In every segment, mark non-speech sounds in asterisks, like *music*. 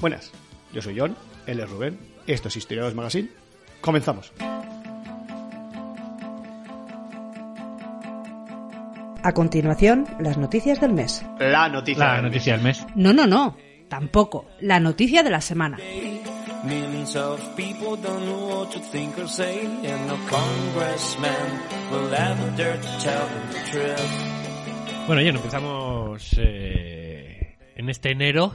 Buenas, yo soy John, él es Rubén, esto es Historiadores Magazine. Comenzamos. A continuación, las noticias del mes. La noticia. La del mes. noticia del mes. No, no, no. Tampoco. La noticia de la semana. Bueno, ya empezamos eh, en este enero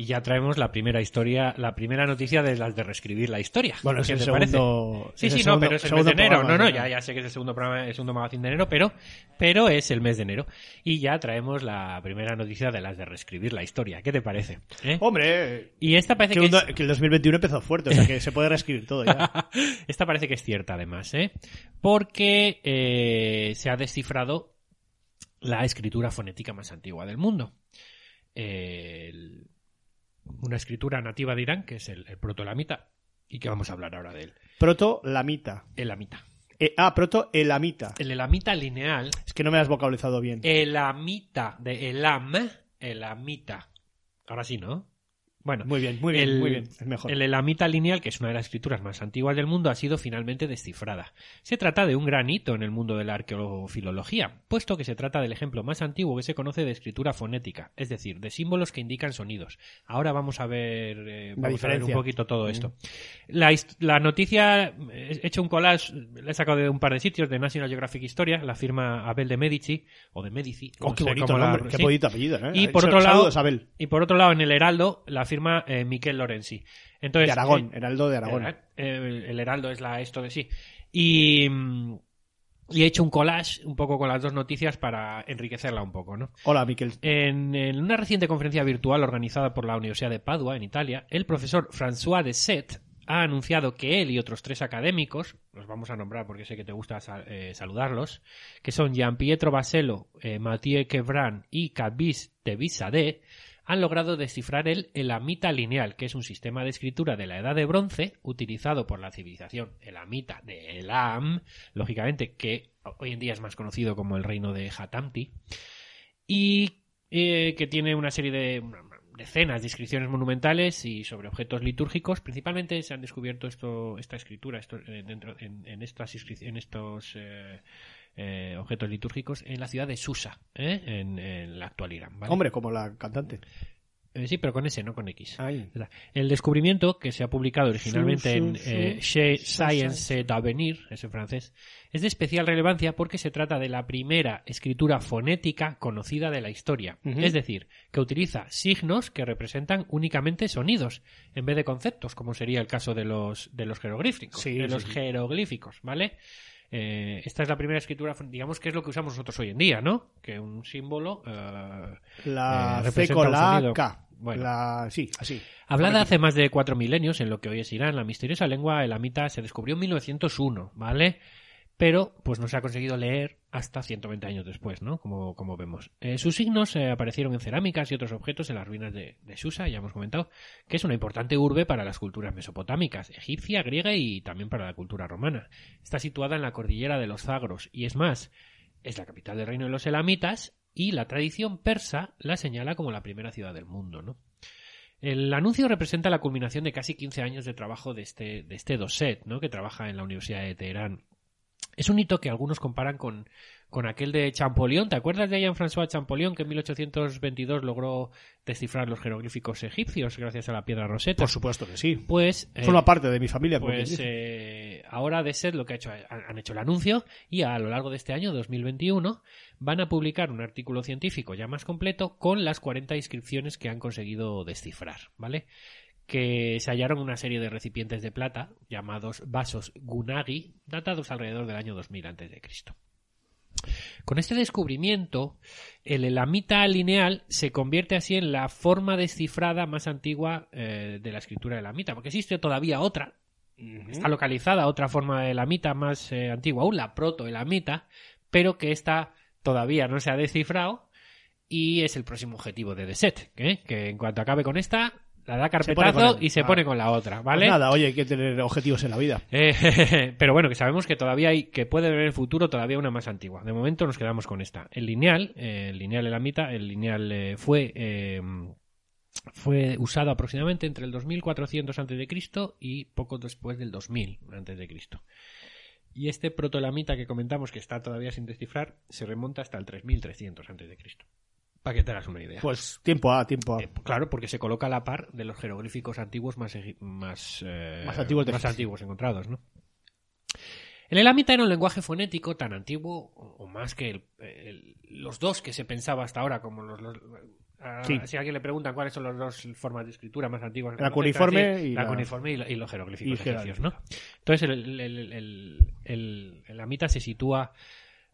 y ya traemos la primera historia, la primera noticia de las de reescribir la historia. Bueno, es ¿Qué el te segundo. parece? Sí, es sí, no, pero es el mes de enero. No, programa no, ya, ya sé que es el segundo programa, el segundo magazine de enero, pero, pero es el mes de enero. Y ya traemos la primera noticia de las de reescribir la historia. ¿Qué te parece? ¿Eh? Hombre, Y esta parece es- que el 2021 empezó fuerte, o sea que se puede reescribir todo ya. *laughs* Esta parece que es cierta, además, ¿eh? Porque eh, se ha descifrado la escritura fonética más antigua del mundo. El- una escritura nativa de Irán, que es el, el proto-elamita, y que vamos a hablar ahora de él. Proto-lamita. Elamita. Eh, ah, proto-elamita. El elamita lineal, Es que no me has vocalizado bien. elamita de elam, elamita. Ahora sí, ¿no? Bueno, Muy bien, muy bien, el- muy bien. Es mejor. El elamita lineal, que es una de las escrituras más antiguas del mundo, ha sido finalmente descifrada. Se trata de un gran hito en el mundo de la arqueología, puesto que se trata del ejemplo más antiguo que se conoce de escritura fonética, es decir, de símbolos que indican sonidos. Ahora vamos a ver, eh, vamos a ver un poquito todo esto. La, hist- la noticia, he hecho un collage, la he sacado de un par de sitios de National Geographic Historia, la firma Abel de Medici, o de Medici. Oh, qué bonito la- nombre, qué sí. bonito apellido, ¿eh? Y Eh, por otro lado, Abel. y por otro lado, en el Heraldo, la firma eh, Miquel Lorenzi. Entonces, De Aragón, eh, Heraldo de Aragón. eh, el, el Heraldo es la esto de sí. Y, mm, y he hecho un collage un poco con las dos noticias para enriquecerla un poco, ¿no? Hola, Miquel. En, en una reciente conferencia virtual organizada por la Universidad de Padua, en Italia, el profesor François de Sette ha anunciado que él y otros tres académicos, los vamos a nombrar porque sé que te gusta sa- eh, saludarlos, que son Gian Pietro Basello, eh, Mathieu Quebran y Cabis Tevisade, han logrado descifrar el elamita lineal, que es un sistema de escritura de la Edad de Bronce utilizado por la civilización elamita de Elam, lógicamente que hoy en día es más conocido como el reino de Hatamti, y eh, que tiene una serie de decenas de inscripciones monumentales y sobre objetos litúrgicos. Principalmente se han descubierto esto, esta escritura esto, eh, dentro, en, en estas en estos eh, eh, objetos litúrgicos en la ciudad de Susa, ¿eh? en, en la actual Irán. ¿vale? Hombre, como la cantante. Eh, sí, pero con S, no con X. El descubrimiento, que se ha publicado originalmente Su, en su, eh, Chez Science d'Avenir, es en francés, es de especial relevancia porque se trata de la primera escritura fonética conocida de la historia. Es decir, que utiliza signos que representan únicamente sonidos, en vez de conceptos, como sería el caso de los, de los jeroglíficos. Sí, de sí, los sí. jeroglíficos, ¿vale? Eh, esta es la primera escritura, digamos que es lo que usamos nosotros hoy en día, ¿no? Que un símbolo eh, La Eh, C con la. K. Bueno. La... Sí, así. Hablada hace más de cuatro milenios en lo que hoy es Irán, la misteriosa lengua elamita se descubrió en 1901, ¿vale? Pero, pues no se ha conseguido leer hasta 120 años después, ¿no? Como, como vemos. Eh, sus signos eh, aparecieron en cerámicas y otros objetos en las ruinas de, Susa, ya hemos comentado, que es una importante urbe para las culturas mesopotámicas, egipcia, griega y también para la cultura romana. Está situada en la cordillera de los Zagros y es más, es la capital del reino de los elamitas y la tradición persa la señala como la primera ciudad del mundo, ¿no? El anuncio representa la culminación de casi 15 años de trabajo de este, de este Doset, ¿no? que trabaja en la Universidad de Teherán. Es un hito que algunos comparan con, con aquel de Champollion. ¿Te acuerdas de Jean-François Champollion que en 1822 logró descifrar los jeroglíficos egipcios gracias a la piedra Rosetta? Por supuesto que sí. Pues eh, Forma parte de mi familia. pues eh, ahora de ser lo que ha hecho, han han hecho el anuncio y a lo largo de este año 2021 van a publicar un artículo científico ya más completo con las 40 inscripciones que han conseguido descifrar, ¿vale? Que se hallaron una serie de recipientes de plata llamados vasos Gunagi, datados alrededor del año 2000 a.C. Con este descubrimiento, el elamita lineal se convierte así en la forma descifrada más antigua eh, de la escritura elamita, porque existe todavía otra, Está localizada otra forma de elamita más eh, antigua, aún la protoelamita, pero que esta todavía no se ha descifrado y es el próximo objetivo de The Set, ¿eh? que en cuanto acabe con esta, la da carpetazo y se ah. pone con la otra, ¿vale? Pues nada, oye, hay que tener objetivos en la vida. *laughs* Eh, pero bueno, que sabemos que todavía hay, que puede haber en el futuro todavía una más antigua. De momento nos quedamos con esta. El lineal, eh, el lineal el lineal eh, fue eh, fue usado aproximadamente entre el 2400 a.C. y poco después del 2000 a.C. Y este protoelamita que comentamos que está todavía sin descifrar se remonta hasta el 3300 a.C. Para que te hagas una idea. Pues tiempo a tiempo a. Eh, claro, porque se coloca a la par de los jeroglíficos antiguos más, más, eh, Más antiguos más antiguos encontrados, ¿no? El elamita era un lenguaje fonético tan antiguo o más que el- el- los dos que se pensaba hasta ahora, como los. los- a- Sí. Si a alguien le preguntan cuáles son las dos formas de escritura más antiguas, La decir y la, cuniforme y, los jeroglíficos y egipcios, ¿no? Entonces el, el, el, el- el- el elamita se sitúa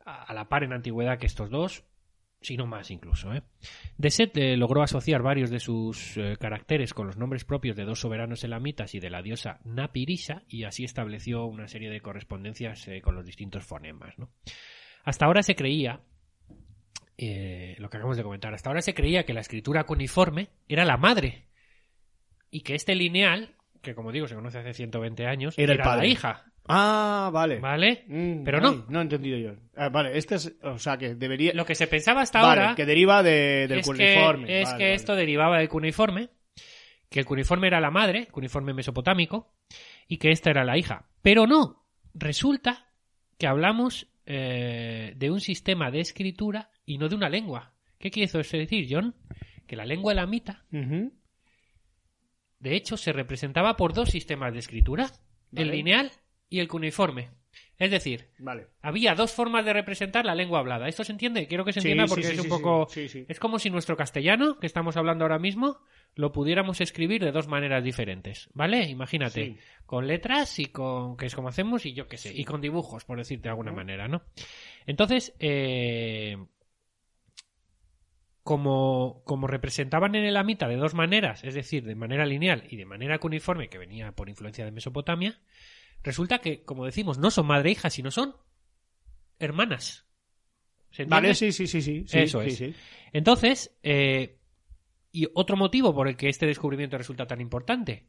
a, a la par en antigüedad que estos dos, si no más incluso. ¿eh? De Set eh, logró asociar varios de sus eh, caracteres con los nombres propios de dos soberanos elamitas y de la diosa Napirisa y así estableció una serie de correspondencias eh, con los distintos fonemas. ¿no? Hasta ahora se creía, eh, lo que acabamos de comentar, hasta ahora se creía que la escritura cuneiforme era la madre y que este lineal, que como digo se conoce hace 120 años, Era el la hija. Ah, vale. ¿Vale? Mm, Pero ay, no. No he entendido yo. Ah, vale, este es. O sea, que debería. Lo que se pensaba hasta vale, ahora que deriva de, del es cuneiforme. que, es Vale, que vale. esto derivaba del cuneiforme, que el cuneiforme era la madre, cuneiforme mesopotámico, y que esta era la hija. Pero no, resulta que hablamos eh, de un sistema de escritura y no de una lengua. ¿Qué quiere eso decir, John? Que la lengua elamita, Ujú. de hecho, se representaba por dos sistemas de escritura, el lineal y el cuneiforme. Es decir, Vale. había dos formas de representar la lengua hablada. ¿Esto se entiende? Quiero que se entienda sí, porque sí, es un poco... sí, sí. Es como si nuestro castellano, que estamos hablando ahora mismo, lo pudiéramos escribir de dos maneras diferentes, ¿vale? Imagínate, con letras y con, que es como hacemos, y yo qué sé, y con dibujos, por decirte de alguna manera, ¿no? Entonces, eh, como, como representaban en el amita de dos maneras, es decir, de manera lineal y de manera cuneiforme, que venía por influencia de Mesopotamia, resulta que, como decimos, no son madre e hija, sino son hermanas. Vale, sí, sí, sí, sí. Eso sí, es. sí. Entonces, eh, y otro motivo por el que este descubrimiento resulta tan importante,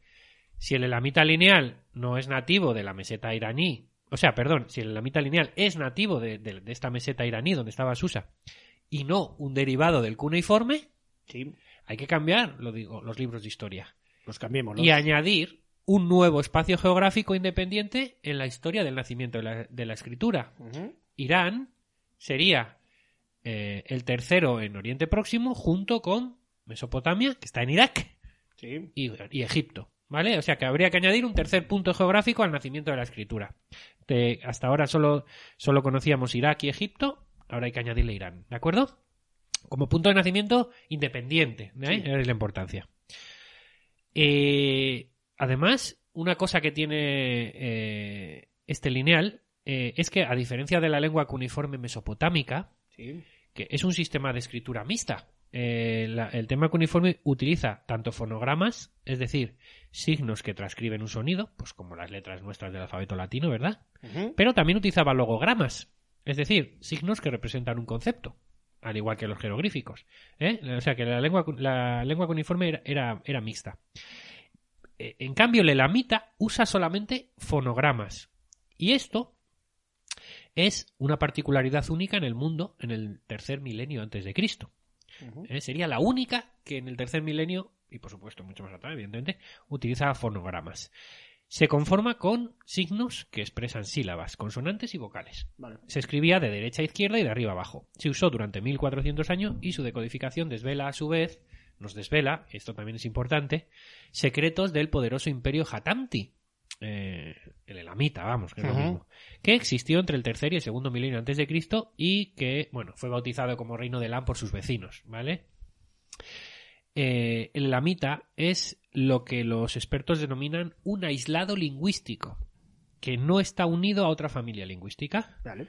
si el elamita lineal no es nativo de la meseta iraní, o sea, perdón, si el elamita lineal es nativo de, de- de esta meseta iraní donde estaba Susa, y no un derivado del cuneiforme, Sí. hay que cambiar, lo digo, los libros de historia Los cambiemos, y añadir un nuevo espacio geográfico independiente en la historia del nacimiento de la, de la escritura. Irán sería eh, el tercero en Oriente Próximo junto con Mesopotamia, que está en Irak, Sí. y, y Egipto. ¿Vale? O sea que habría que añadir un tercer punto geográfico al nacimiento de la escritura. Hasta ahora solo, solo conocíamos Irak y Egipto, ahora hay que añadirle Irán. ¿De acuerdo? Como punto de nacimiento independiente. ¿eh? Es la importancia. Eh, además, una cosa que tiene eh, este lineal eh, es que, a diferencia de la lengua cuneiforme mesopotámica, Sí. que es un sistema de escritura mixta. Eh, la- el tema cuneiforme utiliza tanto fonogramas, es decir, signos que transcriben un sonido, pues como las letras nuestras del alfabeto latino, ¿verdad? Pero también utilizaba logogramas, es decir, signos que representan un concepto, al igual que los jeroglíficos. ¿eh? O sea que la lengua, la lengua cuneiforme era, era, era mixta. Eh, En cambio, el elamita usa solamente fonogramas. Y esto es una particularidad única en el mundo en el tercer milenio antes de Cristo. ¿eh? Sería la única que en el tercer milenio, y por supuesto mucho más atrás, evidentemente, utiliza fonogramas. Se conforma con signos que expresan sílabas, consonantes y vocales. Vale. Se escribía de derecha a izquierda y de arriba a abajo. Se usó durante 1400 años y su decodificación desvela a su vez, nos desvela, esto también es importante, secretos del poderoso imperio Hatamti, eh, el elamita, vamos, que es lo mismo, que existió entre el tercer y el segundo milenio antes de Cristo y que, bueno, fue bautizado como reino de Elam por sus vecinos, ¿vale? Eh, el elamita es lo que los expertos denominan un aislado lingüístico, que no está unido a otra familia lingüística. Vale.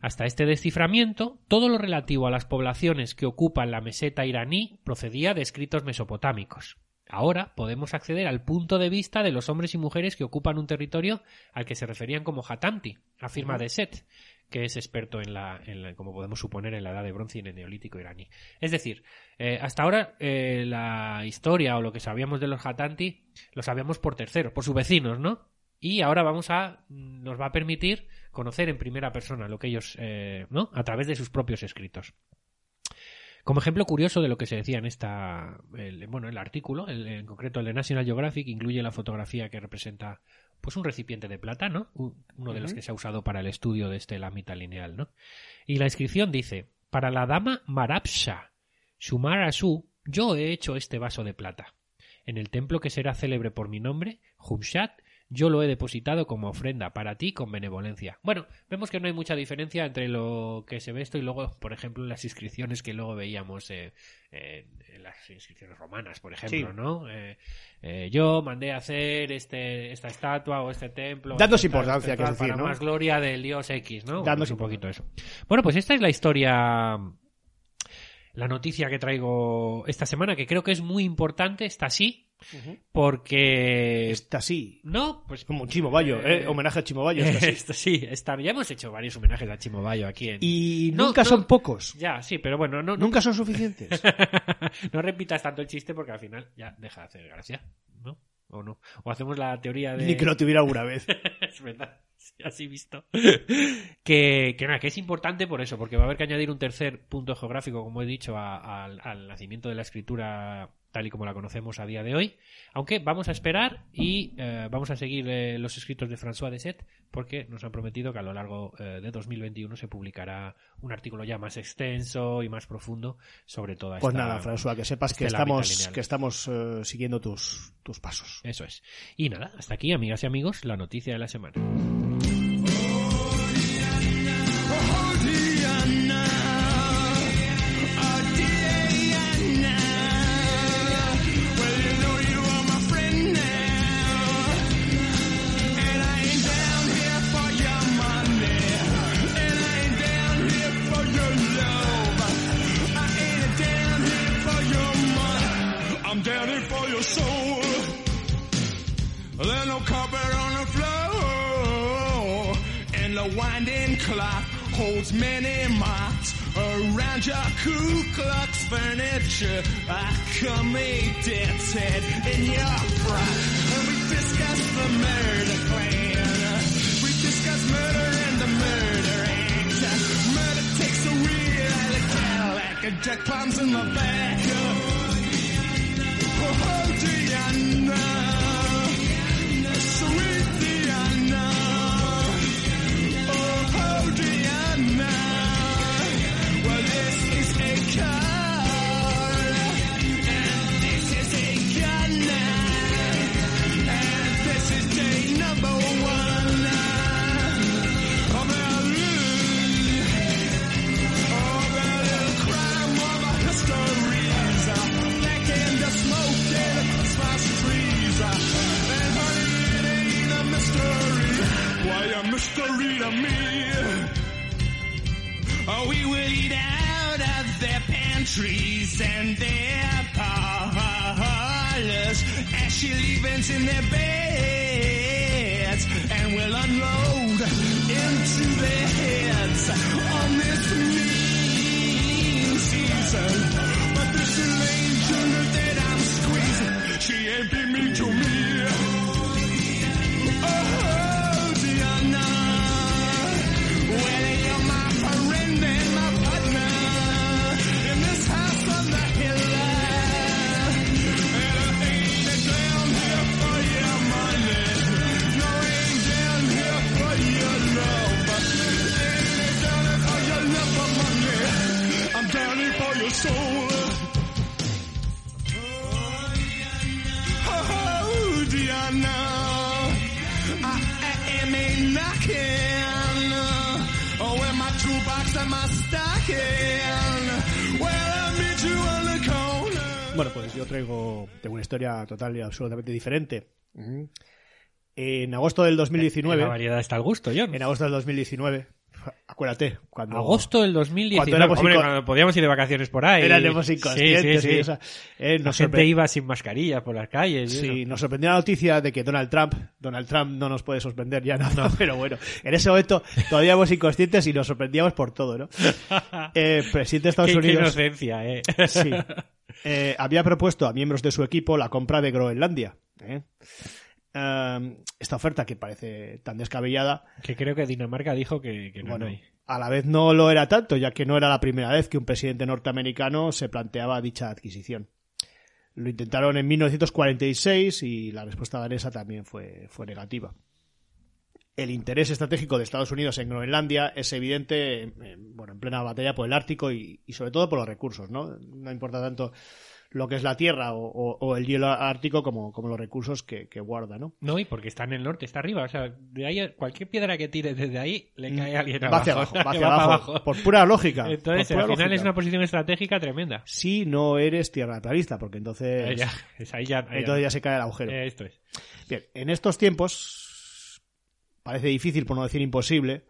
Hasta este desciframiento, todo lo relativo a las poblaciones que ocupan la meseta iraní procedía de escritos mesopotámicos. Ahora podemos acceder al punto de vista de los hombres y mujeres que ocupan un territorio al que se referían como Hatanti, afirma de Set, que es experto en la, en la- como podemos suponer, en la edad de bronce y en el neolítico iraní. Es decir, eh, hasta ahora eh, la historia o lo que sabíamos de los Hatanti lo sabíamos por terceros, por sus vecinos, ¿no? Y ahora vamos a, nos va a permitir conocer en primera persona lo que ellos, eh, ¿no? A través de sus propios escritos. Como ejemplo curioso de lo que se decía en esta, el- bueno, el artículo, el- en concreto el de National Geographic, incluye la fotografía que representa, pues, un recipiente de plata, ¿no? Uno de los que se ha usado para el estudio de este lámita lineal, ¿no? Y la inscripción dice: para la dama Marapsha, Shumar Asu, yo he hecho este vaso de plata. En el templo que será célebre por mi nombre, Humshat, yo lo he depositado como ofrenda para ti con benevolencia. Bueno, vemos que no hay mucha diferencia entre lo que se ve esto y luego, por ejemplo, las inscripciones que luego veíamos eh, eh, en las inscripciones romanas, por ejemplo, Sí. ¿no? Eh, eh, yo mandé a hacer este, esta estatua o este templo. Dándose importancia, que es decir, para ¿no? más gloria del dios X, ¿no? Dándose un poquito eso. Bueno, pues esta es la historia la noticia que traigo esta semana, que creo que es muy importante, está así, porque... Está así. No, pues... Como un Chimo Bayo, ¿eh? Homenaje a Chimo Bayo. está sí, *laughs* está, ya hemos hecho varios homenajes a Chimo Bayo aquí en... Y No, nunca no. son pocos. Ya, sí, pero bueno, no, no, Nunca son suficientes. *laughs* no repitas tanto el chiste porque al final ya deja de hacer gracia, ¿no? O no. O hacemos la teoría de... Ni que lo tuviera alguna vez. *laughs* es verdad, sí, así visto. que, que nada, que es importante por eso, porque va a haber que añadir un tercer punto geográfico, como he dicho, a- al nacimiento de la escritura tal y como la conocemos a día de hoy. Aunque vamos a esperar y eh, vamos a seguir eh, los escritos de François de Set, porque nos han prometido que a lo largo eh, de 2021 se publicará un artículo ya más extenso y más profundo sobre toda Pues esta... nada, François, que sepas que este estamos, que estamos eh, siguiendo tus, tus pasos. Eso es. Y nada, hasta aquí, amigas y amigos, la noticia de la semana. The winding clock holds many marks around your Ku Klux furniture. I come a head in your frock. And we discuss the murder plan. We discuss murder and the murder act. Murder takes a of Cadillac, and Jack climbs in the back. Mystery to me? Oh, we will eat out of their pantries and their parlors. Ashy leavings in their beds. And we'll unload into their heads on this mean season. But this angel that I'm squeezing, she ain't be mean to me. Soul. Oh, Diana. I am a knocking. Oh, with my toolbox and my stocking. Well, I'll meet you on the corner. Bueno, pues yo traigo tengo una historia total y absolutamente diferente. En agosto del En 2019, la variedad está al gusto, John. en agosto del 2019, acuérdate, cuando... Agosto del 2019. Cuando Hombre, cuando podíamos ir de vacaciones por ahí. Éramos Sí, inconscientes. sí, y sí. esa- eh, La nos, gente sorpre- iba sin mascarilla por las calles. y sí, nos sorprendió la noticia de que Donald Trump, Donald Trump no nos puede sorprender ya nada, *laughs* pero bueno, en ese momento todavía éramos inconscientes y nos sorprendíamos por todo, ¿no? *laughs* Eh, presidente de Estados Qué, qué Unidos inocencia, eh. sí, eh, había propuesto a miembros de su equipo la compra de Groenlandia. ¿eh? Um, esta oferta que parece tan descabellada que creo que Dinamarca dijo que, que no, Bueno, no hay. a la vez no lo era tanto, ya que no era la primera vez que un presidente norteamericano se planteaba dicha adquisición. Lo intentaron en 1946 y la respuesta danesa también fue, fue negativa. El interés estratégico de Estados Unidos en Groenlandia es evidente, en- en- bueno, en plena batalla por el Ártico y, y sobre todo por los recursos, ¿no? No importa tanto lo que es la tierra o, o- o el hielo ártico como, como los recursos que, que guarda, ¿no? No, y porque está en el norte, está arriba. O sea, de ahí, cualquier piedra que tire desde ahí le cae a alguien Mm. Va abajo. hacia abajo, *laughs* va hacia abajo, por pura lógica. Entonces, pura al final lógica. es una posición estratégica tremenda. si no eres tierra planista, porque entonces, Eh, ya, es ahí ya, ahí entonces ya se cae el agujero. Eh, esto es. Bien, en estos tiempos parece difícil, por no decir imposible,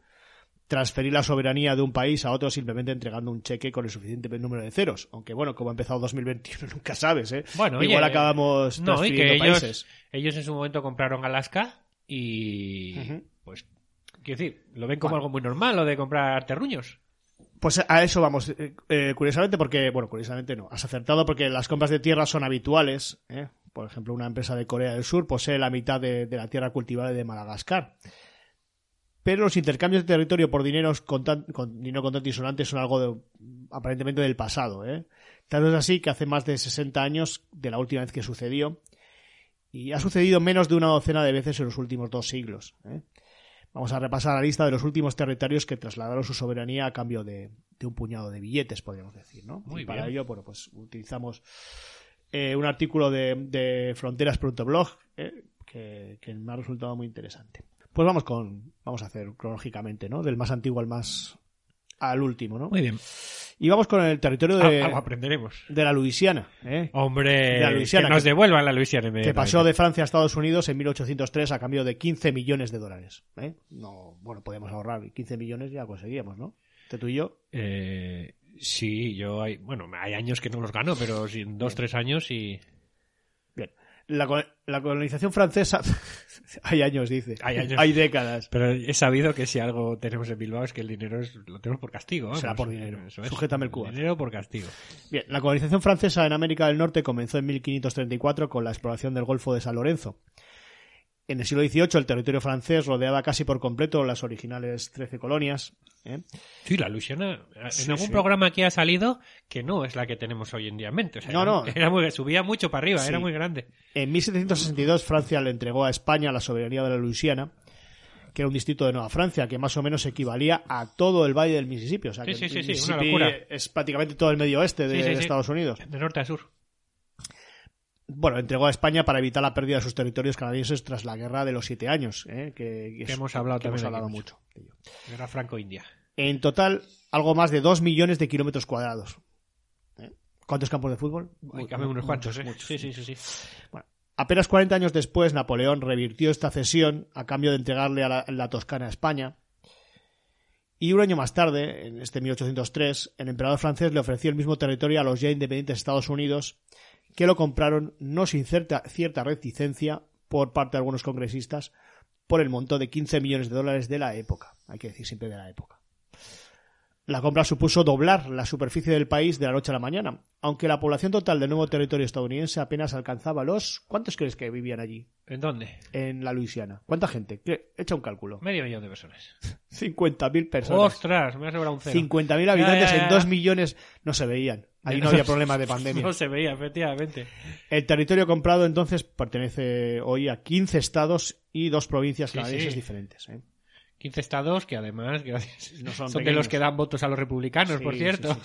transferir la soberanía de un país a otro simplemente entregando un cheque con el suficiente número de ceros. Aunque bueno, como ha empezado 2021, *laughs* nunca sabes, ¿eh? Bueno, Igual oye, acabamos No, y que ellos, países. ellos en su momento compraron Alaska y pues quiero decir, lo ven como Bueno. algo muy normal lo de comprar terruños. Pues a eso vamos, eh, eh, curiosamente porque, bueno, curiosamente no, has acertado porque las compras de tierra son habituales. ¿eh? Por ejemplo, una empresa de Corea del Sur posee la mitad de, de la tierra cultivable de Madagascar. Pero los intercambios de territorio por dineros contan- con dinero contante y sonante son algo de- aparentemente del pasado. ¿eh? Tanto es así que hace más de 60 años de la última vez que sucedió y ha sucedido menos de una docena de veces en los últimos dos siglos. ¿eh? Vamos a repasar la lista de los últimos territorios que trasladaron su soberanía a cambio de, de un puñado de billetes, podríamos decir, ¿no? Muy y para bien. ello, bueno, pues utilizamos eh, un artículo de, de fronteras.blog eh, que, que me ha resultado muy interesante. Pues vamos con, vamos a hacer cronológicamente, ¿no? Del más antiguo al más al último, ¿no? Muy bien. Y vamos con el territorio de, algo aprenderemos. de la Luisiana, ¿eh? Hombre, De la Luisiana, que nos que- devuelvan la Luisiana que pasó de Francia a Estados Unidos en 1803 a cambio de 15 millones de dólares. ¿eh? No, bueno, podemos ahorrar 15 millones ya conseguíamos, ¿no? Este tú y yo. Eh, sí, yo hay, bueno, hay años que no los gano, pero sí, en dos, tres años y. La, la colonización francesa. *laughs* hay años, dice. Hay años. Hay décadas. Pero he sabido que si algo tenemos en Bilbao es que el dinero es, lo tenemos por castigo. vamos. Será por dinero. Eso es. Sujétame el cubo. Dinero por castigo. Bien, la colonización francesa en América del Norte comenzó en 1534 con la exploración del Golfo de San Lorenzo. En el siglo XVIII el territorio francés rodeaba casi por completo las originales 13 colonias. ¿eh? Sí, la Luisiana, en Sí, algún sí. programa aquí ha salido que no es la que tenemos hoy en día en mente. O sea, No, era, no. *laughs* era muy, subía mucho para arriba, Sí. era muy grande. En 1762 Francia le entregó a España la soberanía de la Luisiana, que era un distrito de Nueva Francia, que más o menos equivalía a todo el valle del Mississippi. O sea, Sí, que sí, sí, sí, una Mississippi locura. es prácticamente todo el medio oeste de. Estados Unidos. De norte a sur. Bueno, entregó a España para evitar la pérdida de sus territorios canadienses tras la guerra de los siete años, ¿eh? que, Que hemos hablado que hemos hablado mucho. mucho. de ello. Era Franco-India. En total, algo más de 2 millones de kilómetros cuadrados. ¿Eh? ¿Cuántos campos de fútbol? Hay unos muchos, cuantos, ¿eh? muchos. Sí, sí, sí, sí. Bueno, apenas 40 años después, Napoleón revirtió esta cesión a cambio de entregarle a la, la Toscana a España. Y un año más tarde, en este 1803, el emperador francés le ofreció el mismo territorio a los ya independientes Estados Unidos, que lo compraron no sin cierta, cierta reticencia por parte de algunos congresistas por el monto de 15 millones de dólares de la época. Hay que decir siempre de la época. La compra supuso doblar la superficie del país de la noche a la mañana, aunque la población total del nuevo territorio estadounidense apenas alcanzaba los... ¿Cuántos crees que vivían allí? ¿En dónde? En la Luisiana. ¿Cuánta gente? ¿Qué? Echa un cálculo. Medio millón de personas. *laughs* 50.000 personas. ¡Ostras! Me un cero. 50.000 habitantes Ya, ya, en ya. 2 millones no se veían. Ahí *laughs* no había problema de pandemia. No se veía, efectivamente. El territorio comprado entonces pertenece hoy a 15 estados y dos provincias Sí, canadienses sí. diferentes. ¿eh? 15 estados que además gracias, *laughs* No son son, de los que dan votos a los republicanos, Sí, por cierto.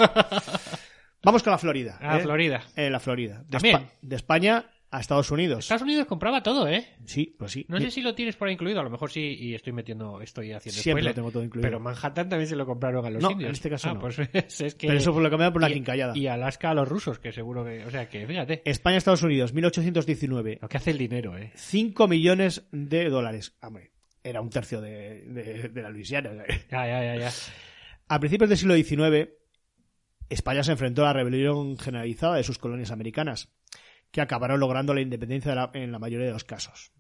Vamos con la Florida. *laughs* Ah, ¿eh? Florida. Eh, la Florida. De. Espa- de España a Estados Unidos. Estados Unidos compraba todo, ¿eh? Sí, pues sí. No sé si lo tienes por ahí incluido, a lo mejor sí, y estoy metiendo, estoy haciendo Siempre spoiler. lo tengo todo incluido. Pero Manhattan también se lo compraron a los No, indios. en este caso ah, no. pues *laughs* es que... Pero eso fue lo que me da por la quincallada. Y Alaska a los rusos, que seguro que... O sea, que fíjate, España, Estados Unidos, 1819. lo que hace el dinero, ¿eh? 5 millones de dólares. Hombre, era un tercio de, de- de la Luisiana. Ya, ya, ya, ya. A principios del siglo XIX, España se enfrentó a la rebelión generalizada de sus colonias americanas, que acabaron logrando la independencia de la- en la mayoría de los casos.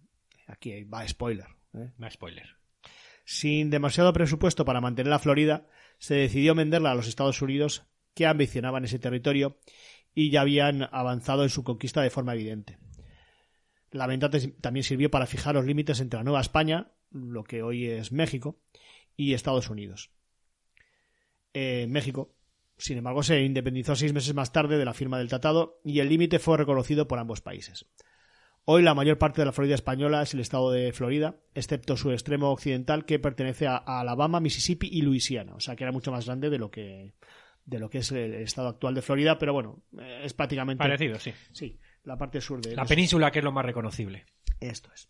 Aquí va spoiler. ¿eh? Spoiler. Sin demasiado presupuesto para mantener la Florida, se decidió venderla a los Estados Unidos, que ambicionaban ese territorio y ya habían avanzado en su conquista de forma evidente. La venta también sirvió para fijar los límites entre la Nueva España, lo que hoy es México, y Estados Unidos. Eh, México, sin embargo, se independizó seis meses más tarde de la firma del tratado y el límite fue reconocido por ambos países. Hoy la mayor parte de la Florida española es el estado de Florida, excepto su extremo occidental que pertenece a, Alabama, Mississippi y Luisiana. O sea que era mucho más grande de lo que de lo que es el estado actual de Florida, pero bueno, eh, es prácticamente Parecido, sí. sí, la parte sur de La península que es lo más reconocible. esto es.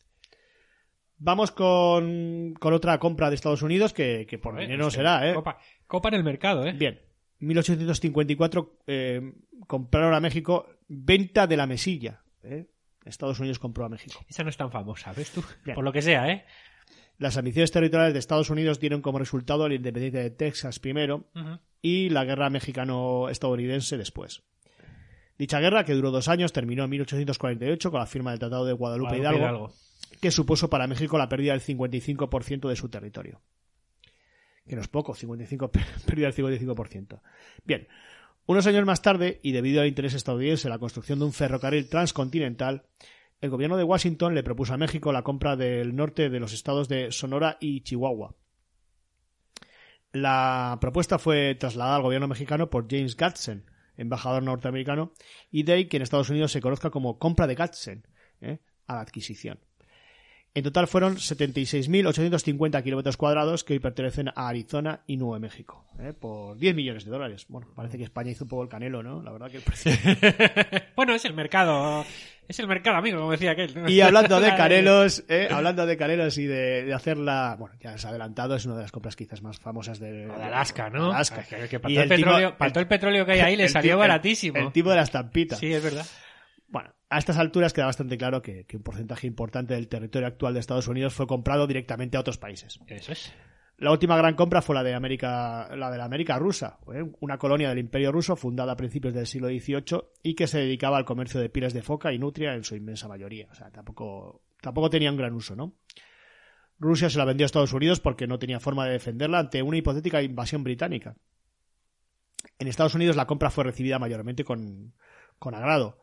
Vamos con, con otra compra de Estados Unidos que, que por Joder, dinero será, ¿eh? Copa, copa en el mercado, ¿eh? Bien. 1854 eh, compraron a México venta de la mesilla. ¿eh? Estados Unidos compró a México. Esa no es tan famosa, ¿ves tú? Bien. Por lo que sea, ¿eh? Las ambiciones territoriales de Estados Unidos dieron como resultado la independencia de Texas primero y la guerra mexicano-estadounidense después. Dicha guerra, que duró dos años, terminó en 1848 con la firma del Tratado de Guadalupe, Guadalupe Hidalgo, que supuso para México la pérdida del 55% de su territorio. Que no es poco, 55, pérdida del 55%. Bien, unos años más tarde, y debido al interés estadounidense en la construcción de un ferrocarril transcontinental, el gobierno de Washington le propuso a México la compra del norte de los estados de Sonora y Chihuahua. La propuesta fue trasladada al gobierno mexicano por James Gadsden, embajador norteamericano, y de ahí que en Estados Unidos se conozca como compra de Gadsden ¿eh? a la adquisición. En total fueron 76.850 kilómetros cuadrados que hoy pertenecen a Arizona y Nuevo México, ¿eh? por 10 millones de dólares. Bueno, parece que España hizo un poco el canelo, ¿no? La verdad que el precio. *laughs* Bueno, es el mercado. Es el mercado, amigo, como decía aquel. Y hablando de *laughs* canelos, ¿eh? hablando de canelos y de, de hacerla, bueno, ya has adelantado, es una de las compras quizás más famosas de, De Alaska, ¿no? Alaska. Que, que para, Y todo el tipo- petróleo, para el- todo el petróleo que hay ahí le *laughs* salió tipo- baratísimo. El, tipo de la estampita. Sí, es verdad. Bueno, a estas alturas queda bastante claro que, que un porcentaje importante del territorio actual de Estados Unidos fue comprado directamente a otros países. Eso es. La última gran compra fue la de América, la de la América rusa, ¿eh? una colonia del Imperio ruso fundada a principios del siglo XVIII y que se dedicaba al comercio de pieles de foca y nutria en su inmensa mayoría. O sea, tampoco, tampoco tenía un gran uso, ¿no? Rusia se la vendió a Estados Unidos porque no tenía forma de defenderla ante una hipotética invasión británica. En Estados Unidos la compra fue recibida mayormente con, con agrado.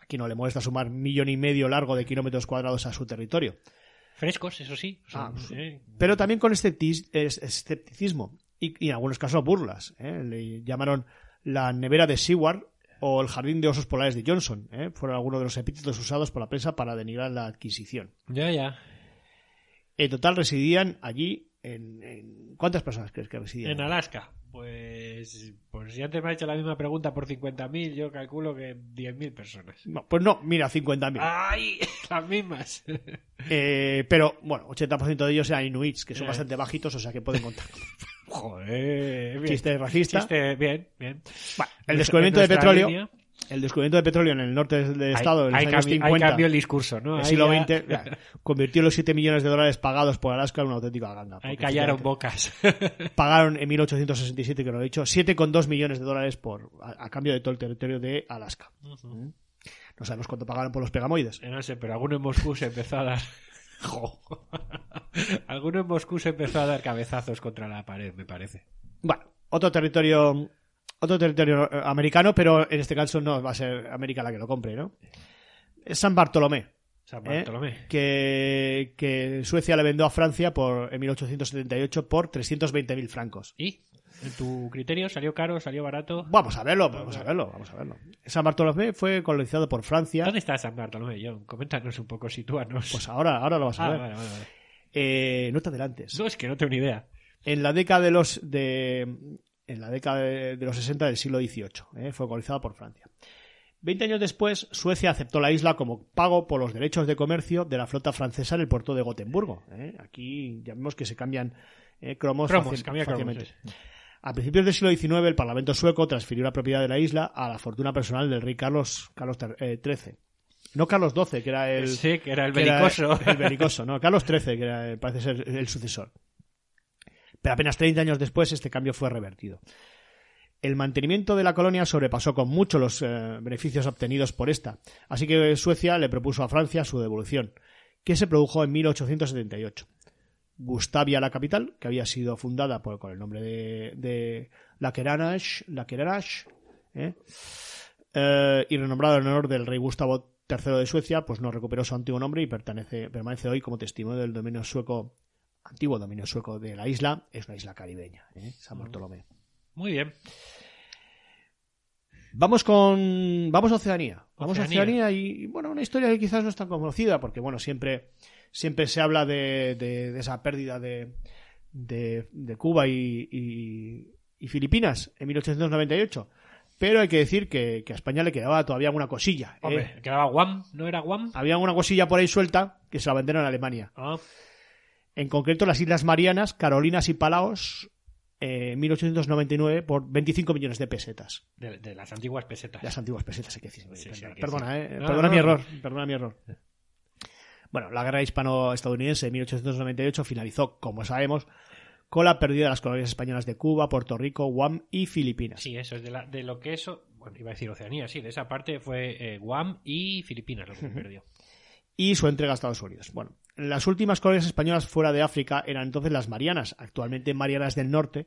Aquí no le molesta sumar millón y medio largo de kilómetros cuadrados a su territorio. Frescos, eso sí. Ah, pero también con escepticismo y, y en algunos casos burlas. ¿eh? Le llamaron la nevera de Seward o el jardín de osos polares de Johnson. ¿eh? Fueron algunos de los epítetos usados por la prensa para denigrar la adquisición. Ya, ya. En total residían allí en, en- ¿cuántas personas crees que residían? En Alaska. Pues, pues si antes me ha hecho la misma pregunta por 50.000, yo calculo que 10.000 personas. No, pues no, mira, 50.000. ¡Ay! *laughs* Las mismas. *laughs* Eh, pero bueno, 80% de ellos eran inuits, que son Eh. bastante bajitos, o sea que pueden contar. *laughs* Joder. Bien. Chiste racista. Chiste, bien, bien. Bueno, el descubrimiento de petróleo, línea, el descubrimiento de petróleo en el norte del estado en los ahí, años cambi- ahí 50 cambió el discurso, ¿no? siglo ya- XX convirtió los 7 millones de dólares pagados por Alaska en una auténtica ganga. Ahí callaron bocas. *laughs* Pagaron en 1867, que lo he dicho, 7,2 millones de dólares por a, a cambio de todo el territorio de Alaska. ¿Mm? No sabemos cuánto pagaron por los pegamoides. no sé, pero alguno en Moscú se empezó a dar. *laughs* Jo. alguno en Moscú se empezó a dar cabezazos contra la pared, me parece. Bueno, otro territorio otro territorio eh, americano, pero en este caso no va a ser América la que lo compre, ¿no? Es San Bartolomé. San ¿eh? Bartolomé. que, que Suecia le vendió a Francia por, en 1878 por 320.000 francos. ¿Y? ¿En tu criterio salió caro, salió barato? Vamos a verlo, vamos a verlo, vamos a verlo. San Bartolomé fue colonizado por Francia. ¿Dónde está San Bartolomé, John? Coméntanos un poco, sitúanos. Pues ahora, ahora lo vas a ah, ver. vale, vale, vale. Eh, no te adelantes. No, es que no tengo ni idea. En la década de los de en la década de, de los 60 del siglo XVIII, ¿eh? fue colonizada por Francia. Veinte años después, Suecia aceptó la isla como pago por los derechos de comercio de la flota francesa en el puerto de Gotemburgo. ¿eh? Aquí ya vemos que se cambian eh, cromos, Cromos, fácil- cambia cromos, fácilmente. sí. A principios del siglo XIX, el Parlamento sueco transfirió la propiedad de la isla a la fortuna personal del rey Carlos, Carlos eh, XIII. No Carlos XII, que era el, Sí, que era el belicoso. el belicoso, no, Carlos XIII, que era, eh, parece ser el sucesor. Pero apenas 30 años después este cambio fue revertido. El mantenimiento de la colonia sobrepasó con mucho los eh, beneficios obtenidos por esta, así que Suecia le propuso a Francia su devolución, que se produjo en 1878. Gustavia, la capital, que había sido fundada con el nombre de, de Laqueranach, ¿eh? Eh, y renombrado en honor del rey Gustavo III de Suecia, pues no recuperó su antiguo nombre y permanece hoy como testimonio del dominio sueco, antiguo dominio sueco de la isla, es una isla caribeña, ¿eh? San Bartolomé. Muy bien. Vamos con. Vamos a Oceanía. Vamos Oceanía. a Oceanía y, bueno, una historia que quizás no es tan conocida, porque bueno, siempre, siempre se habla de, de- de esa pérdida de, de, de Cuba y, y- y Filipinas en 1898. Pero hay que decir que, que a España le quedaba todavía alguna cosilla. ¿eh? Hombre, quedaba Guam, ¿no era Guam? Había alguna cosilla por ahí suelta que se la vendieron a Alemania. Ah, En concreto, las Islas Marianas, Carolinas y Palaos, eh, en 1899 por 25 millones de pesetas. de, de las antiguas pesetas. Las antiguas pesetas, hay que decir. Sí, sí, perdona, perdona, decir. eh, No, perdona no, mi no. error. Perdona mi error. Bueno, la guerra hispano-estadounidense de 1898 finalizó, como sabemos, con la pérdida de las colonias españolas de Cuba, Puerto Rico, Guam y Filipinas. Sí, eso es de, la, de lo que eso. Bueno, iba a decir Oceanía, sí, de esa parte fue eh, Guam y Filipinas lo que se perdió. y su entrega a Estados Unidos. Bueno, las últimas colonias españolas fuera de África eran entonces las Marianas, actualmente Marianas del Norte,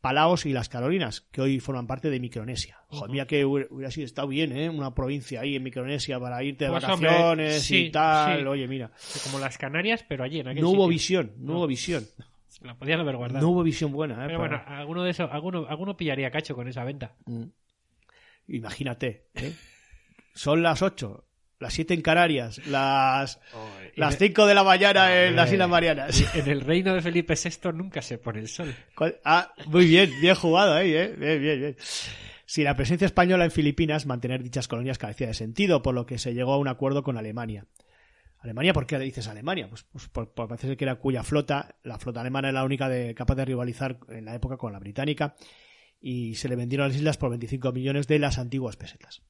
Palaos y las Carolinas, que hoy forman parte de Micronesia. Joder, mira que hubiera sido estado bien, ¿eh? Una provincia ahí en Micronesia para irte de Pues, hombre, vacaciones sí, y tal. sí. Oye, mira, Como las Canarias, pero allí en aquel no hubo visión, no, No. hubo visión. La podían haber guardado. No hubo visión buena, ¿eh? pero para- bueno, alguno de esos, alguno, alguno pillaría cacho con esa venta. Mm. Imagínate, ¿eh? Son las 8, las 7 en Canarias, las, las 5 de la mañana en las. Islas Marianas. En el reino de Felipe VI nunca se pone el sol. *laughs* Ah, muy bien, bien jugado ahí, ¿eh? Bien, bien, bien. Si la presencia española en Filipinas, mantener dichas colonias carecía de sentido, por lo que se llegó a un acuerdo con Alemania. ¿Alemania? ¿Por qué le dices Alemania? Pues, pues por, por parece ser que era cuya flota, la flota alemana era la única de, capaz de rivalizar en la época con la británica, y se le vendieron las islas por 25 millones de las antiguas pesetas.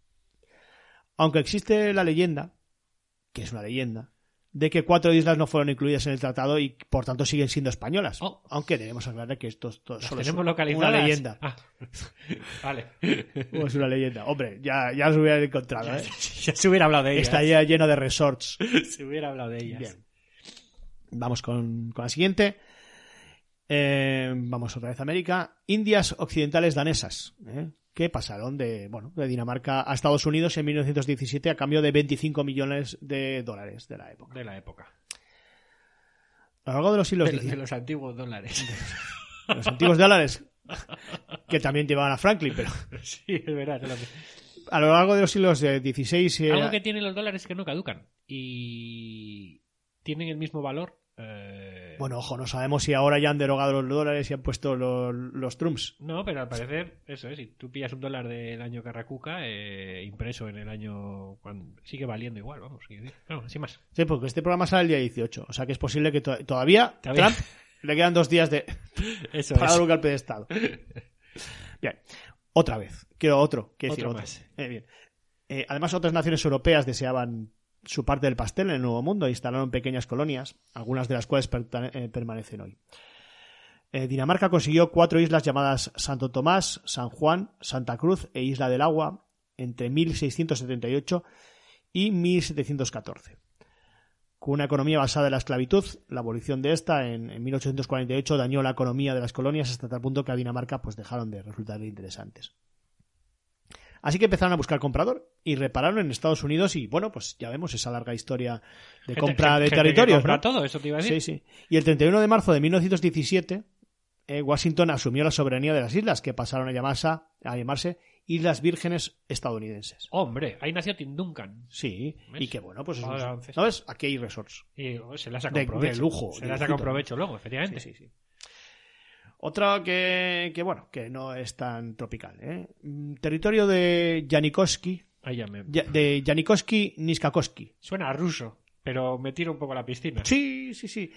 Aunque existe la leyenda, que es una leyenda, de que cuatro islas no fueron incluidas en el tratado y por tanto siguen siendo españolas. Oh. Aunque debemos aclarar que esto, esto solo es una leyenda. Ah, *laughs* vale. O es una leyenda. Hombre, ya, ya las hubieran encontrado, ¿eh? *laughs* ya se hubiera hablado de ellas. Está ya lleno de resorts. *laughs* Se hubiera hablado de ellas. Bien. Vamos con, con la siguiente. Eh, vamos otra vez a América. Indias occidentales danesas. ¿eh? Que pasaron de, bueno, de Dinamarca a Estados Unidos en 1917 a cambio de 25 millones de dólares de la época. De la época. A lo largo de los siglos De, de los antiguos dólares. *laughs* los antiguos dólares, que también llevaban a Franklin, pero *laughs* sí, es verdad. a lo largo de los siglos XVI eh, Algo que tienen los dólares es que no caducan. Y tienen el mismo valor. eh, Bueno, ojo, no sabemos si ahora ya han derogado los dólares y han puesto los, los trumps. No, pero al parecer, eso es, si tú pillas un dólar del año Carracuca, eh, impreso en el año. cuando- sigue valiendo igual, vamos. decir. No, sin más. Sí, porque este programa sale el día 18. O sea que es posible que to- todavía, Todavía. Trump le quedan dos días de, *laughs* Eso para es. dar un golpe de Estado. Bien. Otra vez. Quiero otro. Quiero decir Otro otro. más. Eh, bien. Eh, además, otras naciones europeas deseaban su parte del pastel en el Nuevo Mundo e instalaron pequeñas colonias, algunas de las cuales eh, permanecen hoy. Eh, Dinamarca consiguió cuatro islas llamadas Santo Tomás, San Juan, Santa Cruz e Isla del Agua entre 1678 y 1714. Con una economía basada en la esclavitud, la abolición de esta en, en 1848 dañó la economía de las colonias hasta tal punto que a Dinamarca pues dejaron de resultar interesantes. Así que empezaron a buscar comprador y repararon en Estados Unidos y bueno, pues ya vemos esa larga historia de compra gente- de gente territorios. compra ¿no? todo, eso te iba a decir. Sí, sí. Y el 31 de marzo de 1917, eh, Washington asumió la soberanía de las islas, que pasaron a llamarse, a llamarse Islas Vírgenes Estadounidenses. Hombre, ahí nació Tim Duncan. Sí, ¿Ves? y que bueno, pues es- entonces- ¿sabes? Aquí hay resorts. Y oh, se las ha De- provecho. de lujo, Se las ha provecho luego, efectivamente. Sí, sí, sí. Otra que, que, bueno, que no es tan tropical. ¿eh? Mm, Territorio de Janikowski, Ahí ya me... De Janikowski Niskakoski. Suena a ruso, pero me tiro un poco a la piscina. Sí, sí, sí.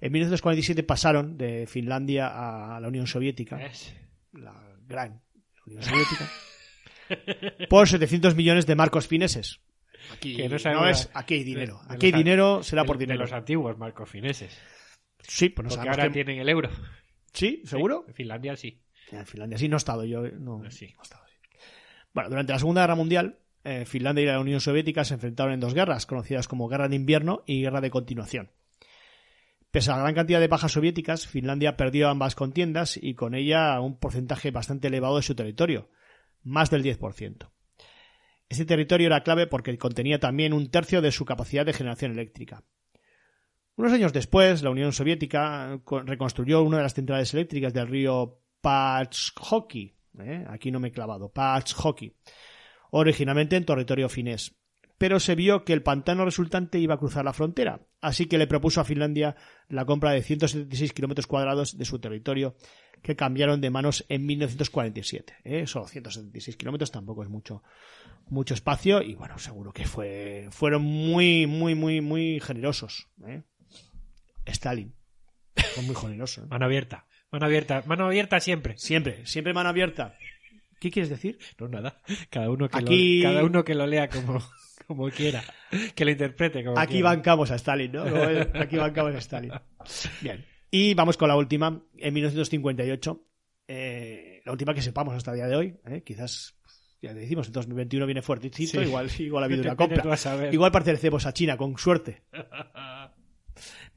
En 1947 pasaron de Finlandia a la Unión Soviética. ¿Ves? la gran Unión Soviética, *laughs* por 700 millones de marcos fineses. Aquí, Que no es, aquí hay dinero. de- de aquí hay dinero, será De- por de dinero. los antiguos marcos fineses. Sí, pues no Porque ahora tienen el euro. ¿Sí? ¿Seguro? En Finlandia sí. En Finlandia sí, no he estado yo. No, Sí. no he estado, sí. Bueno, durante la Segunda Guerra Mundial, eh, Finlandia y la Unión Soviética se enfrentaron en dos guerras, conocidas como Guerra de Invierno y Guerra de Continuación. Pese a la gran cantidad de bajas soviéticas, Finlandia perdió ambas contiendas y con ella un porcentaje bastante elevado de su territorio, más del 10%. Este territorio era clave porque contenía también un tercio de su capacidad de generación eléctrica. Unos años después, la Unión Soviética co- reconstruyó una de las centrales eléctricas del río Pachhoki. ¿eh? Aquí no me he clavado. Pachhoki. Originalmente en territorio finés. Pero se vio que el pantano resultante iba a cruzar la frontera, así que le propuso a Finlandia la compra de 176 kilómetros cuadrados de su territorio, que cambiaron de manos en 1947. ¿eh? Solo 176 kilómetros tampoco es mucho, mucho espacio y bueno, seguro que fue, fueron muy, muy, muy, muy generosos. ¿eh? Stalin. Fue muy generoso. ¿eh? Mano abierta. Mano abierta. Mano abierta siempre. Siempre, siempre mano abierta. ¿Qué quieres decir? No, nada. Cada uno que, Aquí- lo, cada uno que lo lea como, *laughs* como quiera. Que lo interprete como Aquí quiera. bancamos a Stalin, ¿no? Aquí bancamos a Stalin. Bien. Y vamos con la última. En 1958, eh, la última que sepamos hasta el día de hoy, ¿eh? quizás, ya te decimos, en 2021 viene fuertecito, Sí. igual, igual ha *laughs* habido una compra. a. Igual pertenecemos a China, con suerte. *laughs*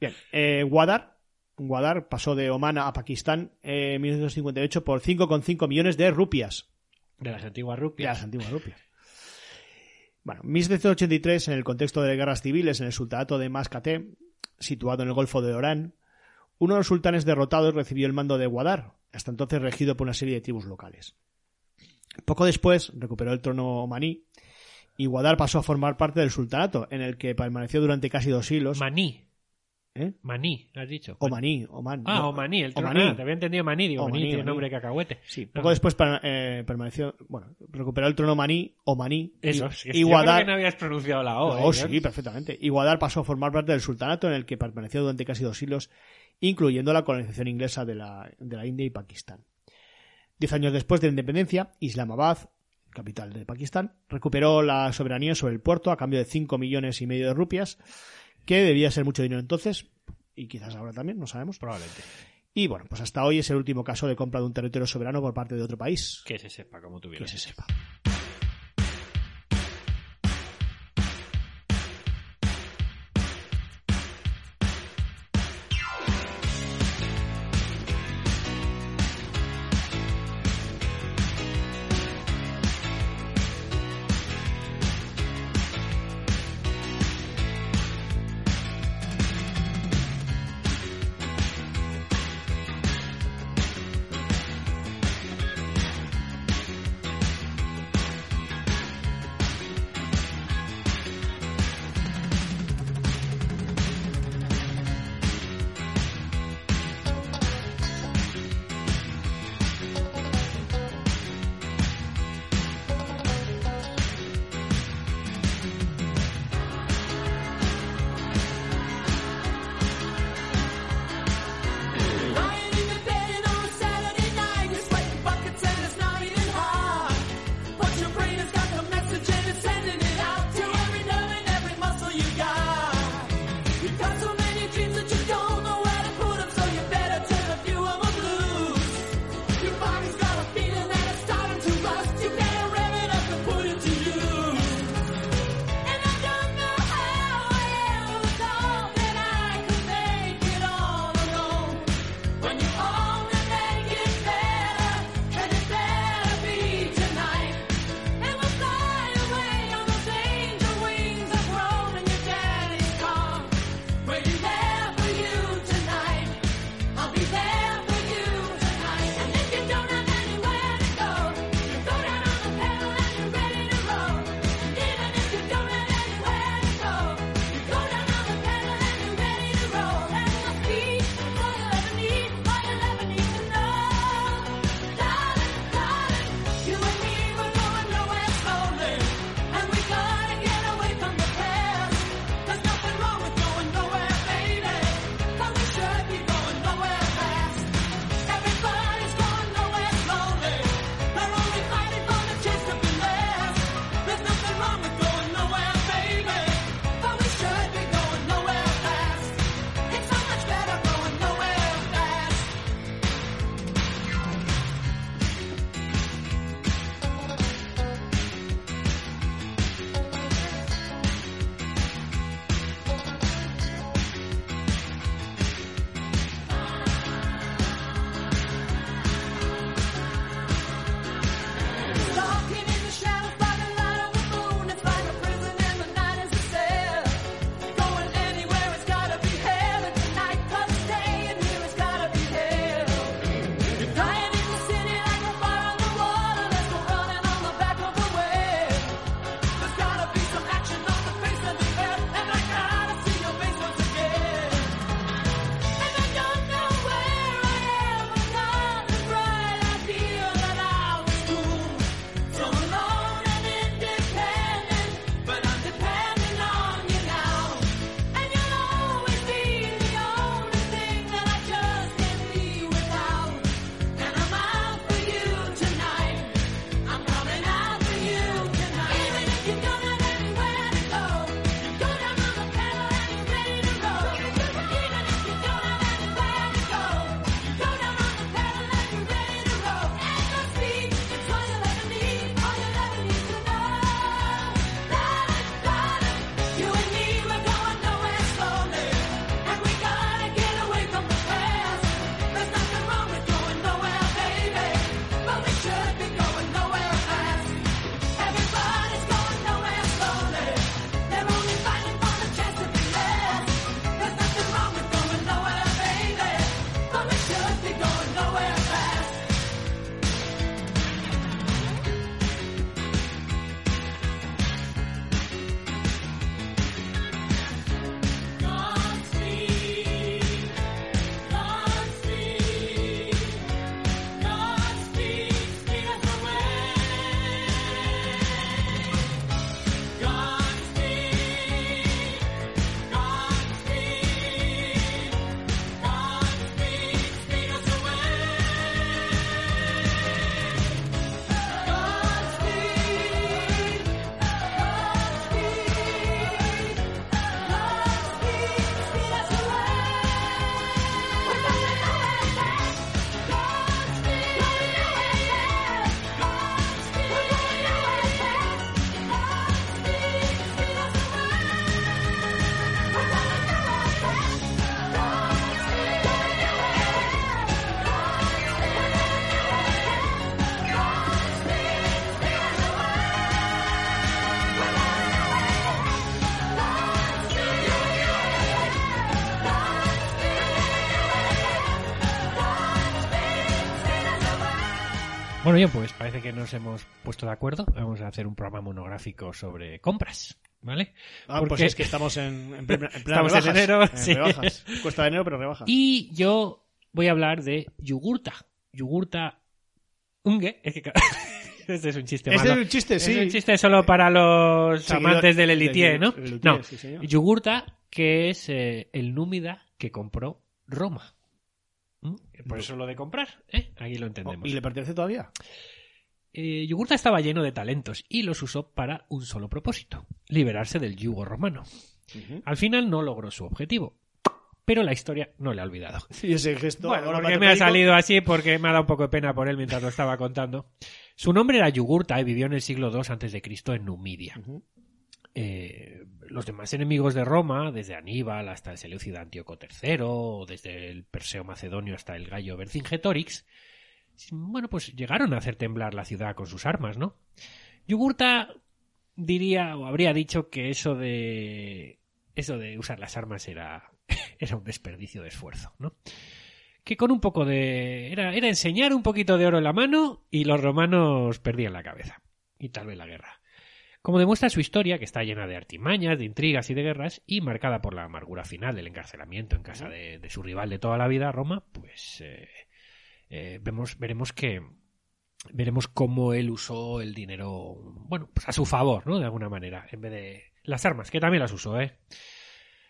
Bien, eh, Guadar, Guadar pasó de Oman a Pakistán eh, en 1958 por 5,5 millones de rupias. De las antiguas de rupias. las antiguas rupias. Bueno, 1783, en el contexto de guerras civiles en el sultanato de Mascate, situado en el Golfo de Orán, uno de los sultanes derrotados recibió el mando de Guadar, hasta entonces regido por una serie de tribus locales. Poco después recuperó el trono omaní y Guadar pasó a formar parte del sultanato, en el que permaneció durante casi dos siglos. Maní. ¿Eh? Maní, has dicho. Omaní, Oman. Ah, no, Omaní, el trono. Omaní. Ah, te había entendido Maní. Digo, Maní tiene Omaní. nombre de cacahuete. Sí, No. poco después eh, permaneció, bueno, recuperó el trono omaní, Omaní, Eso, y, sí, y creo que no habías pronunciado la O. Oh, ¿eh? sí, perfectamente. Y Guadar pasó a formar parte del sultanato en el que permaneció durante casi dos siglos, incluyendo la colonización inglesa de la, de la India y Pakistán. Diez años después de la independencia, Islamabad, capital de Pakistán, recuperó la soberanía sobre el puerto a cambio de 5 millones y medio de rupias, que debía ser mucho dinero entonces, y quizás ahora también, no sabemos. Probablemente. Y bueno, pues hasta hoy es el último caso de compra de un territorio soberano por parte de otro país. Que se sepa como tú Que se sepa. Bueno, bien, pues parece que nos hemos puesto de acuerdo. Vamos a hacer un programa monográfico sobre compras, ¿vale? Ah, pues Porque- es que estamos en, en, *laughs* plena- en plenas Estamos en rebajas. enero, En sí. rebajas. Cuesta de enero, pero rebajas. Y yo voy a hablar de yogurta. Yogurta unge. Es que, *laughs* este es un chiste Este malo. es un chiste, sí. Es un chiste solo para los amantes del elitier, ¿no? no. sí. Yogurta, que es eh, el númida que compró Roma. ¿Mm? Por eso lo de comprar, ¿eh? Aquí lo entendemos. ¿Y le pertenece todavía? Eh, Yogurta estaba lleno de talentos y los usó para un solo propósito, liberarse del yugo romano. Al final no logró su objetivo, pero la historia no le ha olvidado. *laughs* Y ese gesto. Bueno, porque me ha salido así, porque me ha dado un poco de pena por él mientras lo estaba contando. Su nombre era Yugurta y vivió en el siglo II Cristo en Numidia. Eh, los demás enemigos de Roma, desde Aníbal hasta el Seleucida Antíoco III, o desde el Perseo Macedonio hasta el Gallo Vercingetorix, bueno, pues llegaron a hacer temblar la ciudad con sus armas, ¿no? Yugurta diría o habría dicho que eso de eso de usar las armas era *laughs* era un desperdicio de esfuerzo, ¿no? Que con un poco de era era enseñar un poquito de oro en la mano y los romanos perdían la cabeza y tal vez la guerra. Como demuestra su historia, que está llena de artimañas, de intrigas y de guerras, y marcada por la amargura final del encarcelamiento en casa de, de su rival de toda la vida, Roma, pues eh, eh, vemos, veremos que veremos cómo él usó el dinero, bueno, pues a su favor, ¿no? De alguna manera, en vez de las armas, que también las usó, ¿eh?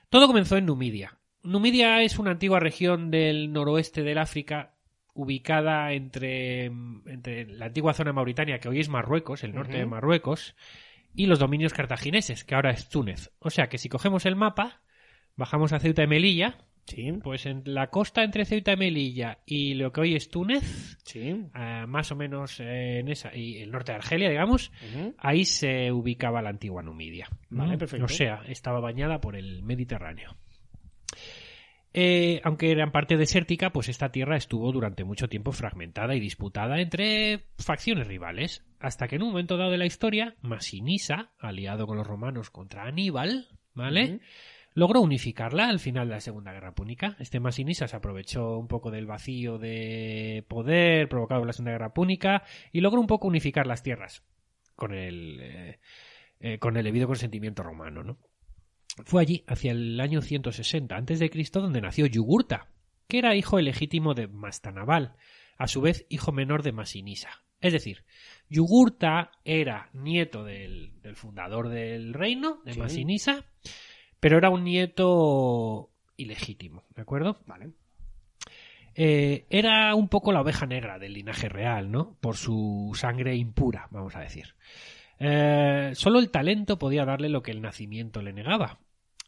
Todo comenzó en Numidia. Numidia es una antigua región del noroeste del África ubicada entre, entre la antigua zona de Mauritania, que hoy es Marruecos, el norte de Marruecos, y los dominios cartagineses, que ahora es Túnez. O sea que si cogemos el mapa, bajamos a Ceuta y Melilla, Sí, pues en la costa entre Ceuta y Melilla y lo que hoy es Túnez, sí. ah, más o menos eh, en esa, y el norte de Argelia, digamos, ahí se ubicaba la antigua Numidia. Vale, perfecto. O sea, estaba bañada por el Mediterráneo. Eh, aunque era en parte desértica, pues esta tierra estuvo durante mucho tiempo fragmentada y disputada entre facciones rivales, hasta que en un momento dado de la historia, Masinisa, aliado con los romanos contra Aníbal, ¿vale? Logró unificarla al final de la Segunda Guerra Púnica. Este Masinisa se aprovechó un poco del vacío de poder provocado por la Segunda Guerra Púnica y logró un poco unificar las tierras con el, eh, eh, con el debido consentimiento romano, ¿no? Fue allí, hacia el año 160 a.C., donde nació Yugurta, que era hijo ilegítimo de Mastanabal, a su vez hijo menor de Masinisa. Es decir, Yugurta era nieto del, del fundador del reino, de Sí. Masinisa, pero era un nieto ilegítimo, ¿de acuerdo? Vale. Eh, era un poco la oveja negra del linaje real, ¿no? Por su sangre impura, vamos a decir. Eh, solo el talento podía darle lo que el nacimiento le negaba.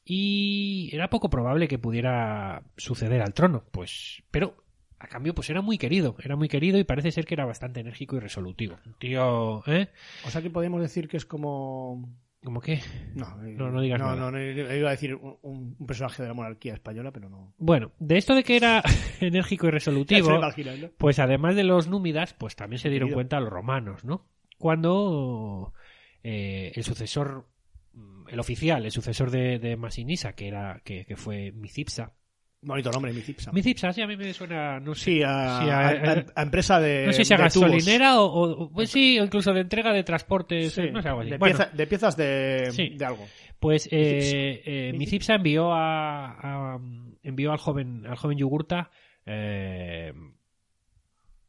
Y era poco probable que pudiera suceder al trono, pues. Pero, a cambio, pues era muy querido. Era muy querido y parece ser que era bastante enérgico y resolutivo. Un tío, ¿eh? O sea que podemos decir que es como. ¿Cómo qué? No, eh, No, no digas no, nada. No, no, iba a decir un, un personaje de la monarquía española, pero no. Bueno, de esto de que era *laughs* enérgico y resolutivo. *laughs* Pues además de los númidas, pues también se dieron Querido. cuenta los romanos, ¿no? Cuando eh, el sucesor, el oficial, el sucesor de, de Masinisa, que era que, que fue Micipsa. Bonito nombre, mi Cipsa. Micipsa, sí, a mí me suena, no sé. Sí, a, Sí, a- a- a- a empresa de. no sé si a gasolinera o, o- pues sí, o incluso de entrega de transportes, Sí, no sé, algo así. de, Bueno, pieza- de piezas de, Sí. de algo. Pues eh, Micipsa. eh, Micipsa. Micipsa envió a, a- envió al joven al joven Yugurta eh,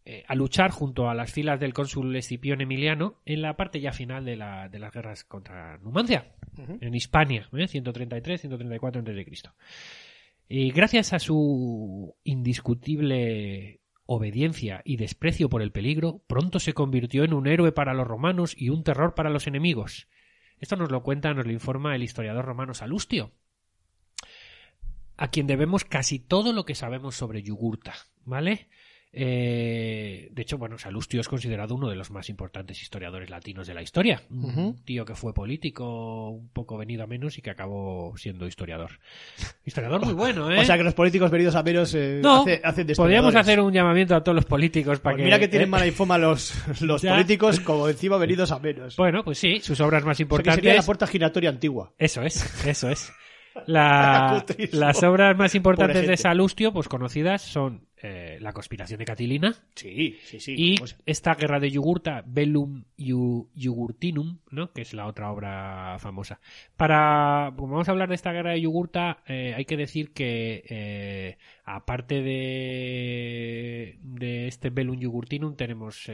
eh, a luchar junto a las filas del cónsul Escipión Emiliano en la parte ya final de, la- de las guerras contra Numancia, en Hispania, ¿eh? 133-134 a.C. Y gracias a su indiscutible obediencia y desprecio por el peligro, pronto se convirtió en un héroe para los romanos y un terror para los enemigos. Esto nos lo cuenta, nos lo informa el historiador romano Salustio, a quien debemos casi todo lo que sabemos sobre Yugurta, ¿vale? Eh, de hecho, bueno, Salustio es considerado uno de los más importantes historiadores latinos de la historia. Un tío que fue político, un poco venido a menos y que acabó siendo historiador. Historiador muy bueno, ¿eh? O sea que los políticos venidos a menos eh, no, hace- hacen de podríamos hacer un llamamiento a todos los políticos para Pues que... mira que tienen ¿eh? mala infoma los, los *laughs* Ya. políticos, como encima venidos a menos. Bueno, pues sí, sus obras más O sea que importantes... sería la puerta giratoria antigua. Eso es, eso es. *laughs* La- las obras más importantes de. Salustio, pues conocidas, son eh, la conspiración de Catilina Sí, sí, sí. y Pues- esta guerra de Yugurta, Bellum Jugurtinum, ¿no? que es la otra obra famosa. Para, como vamos a hablar de esta guerra de Yugurta, eh, hay que decir que eh, aparte de, de este Bellum Jugurtinum tenemos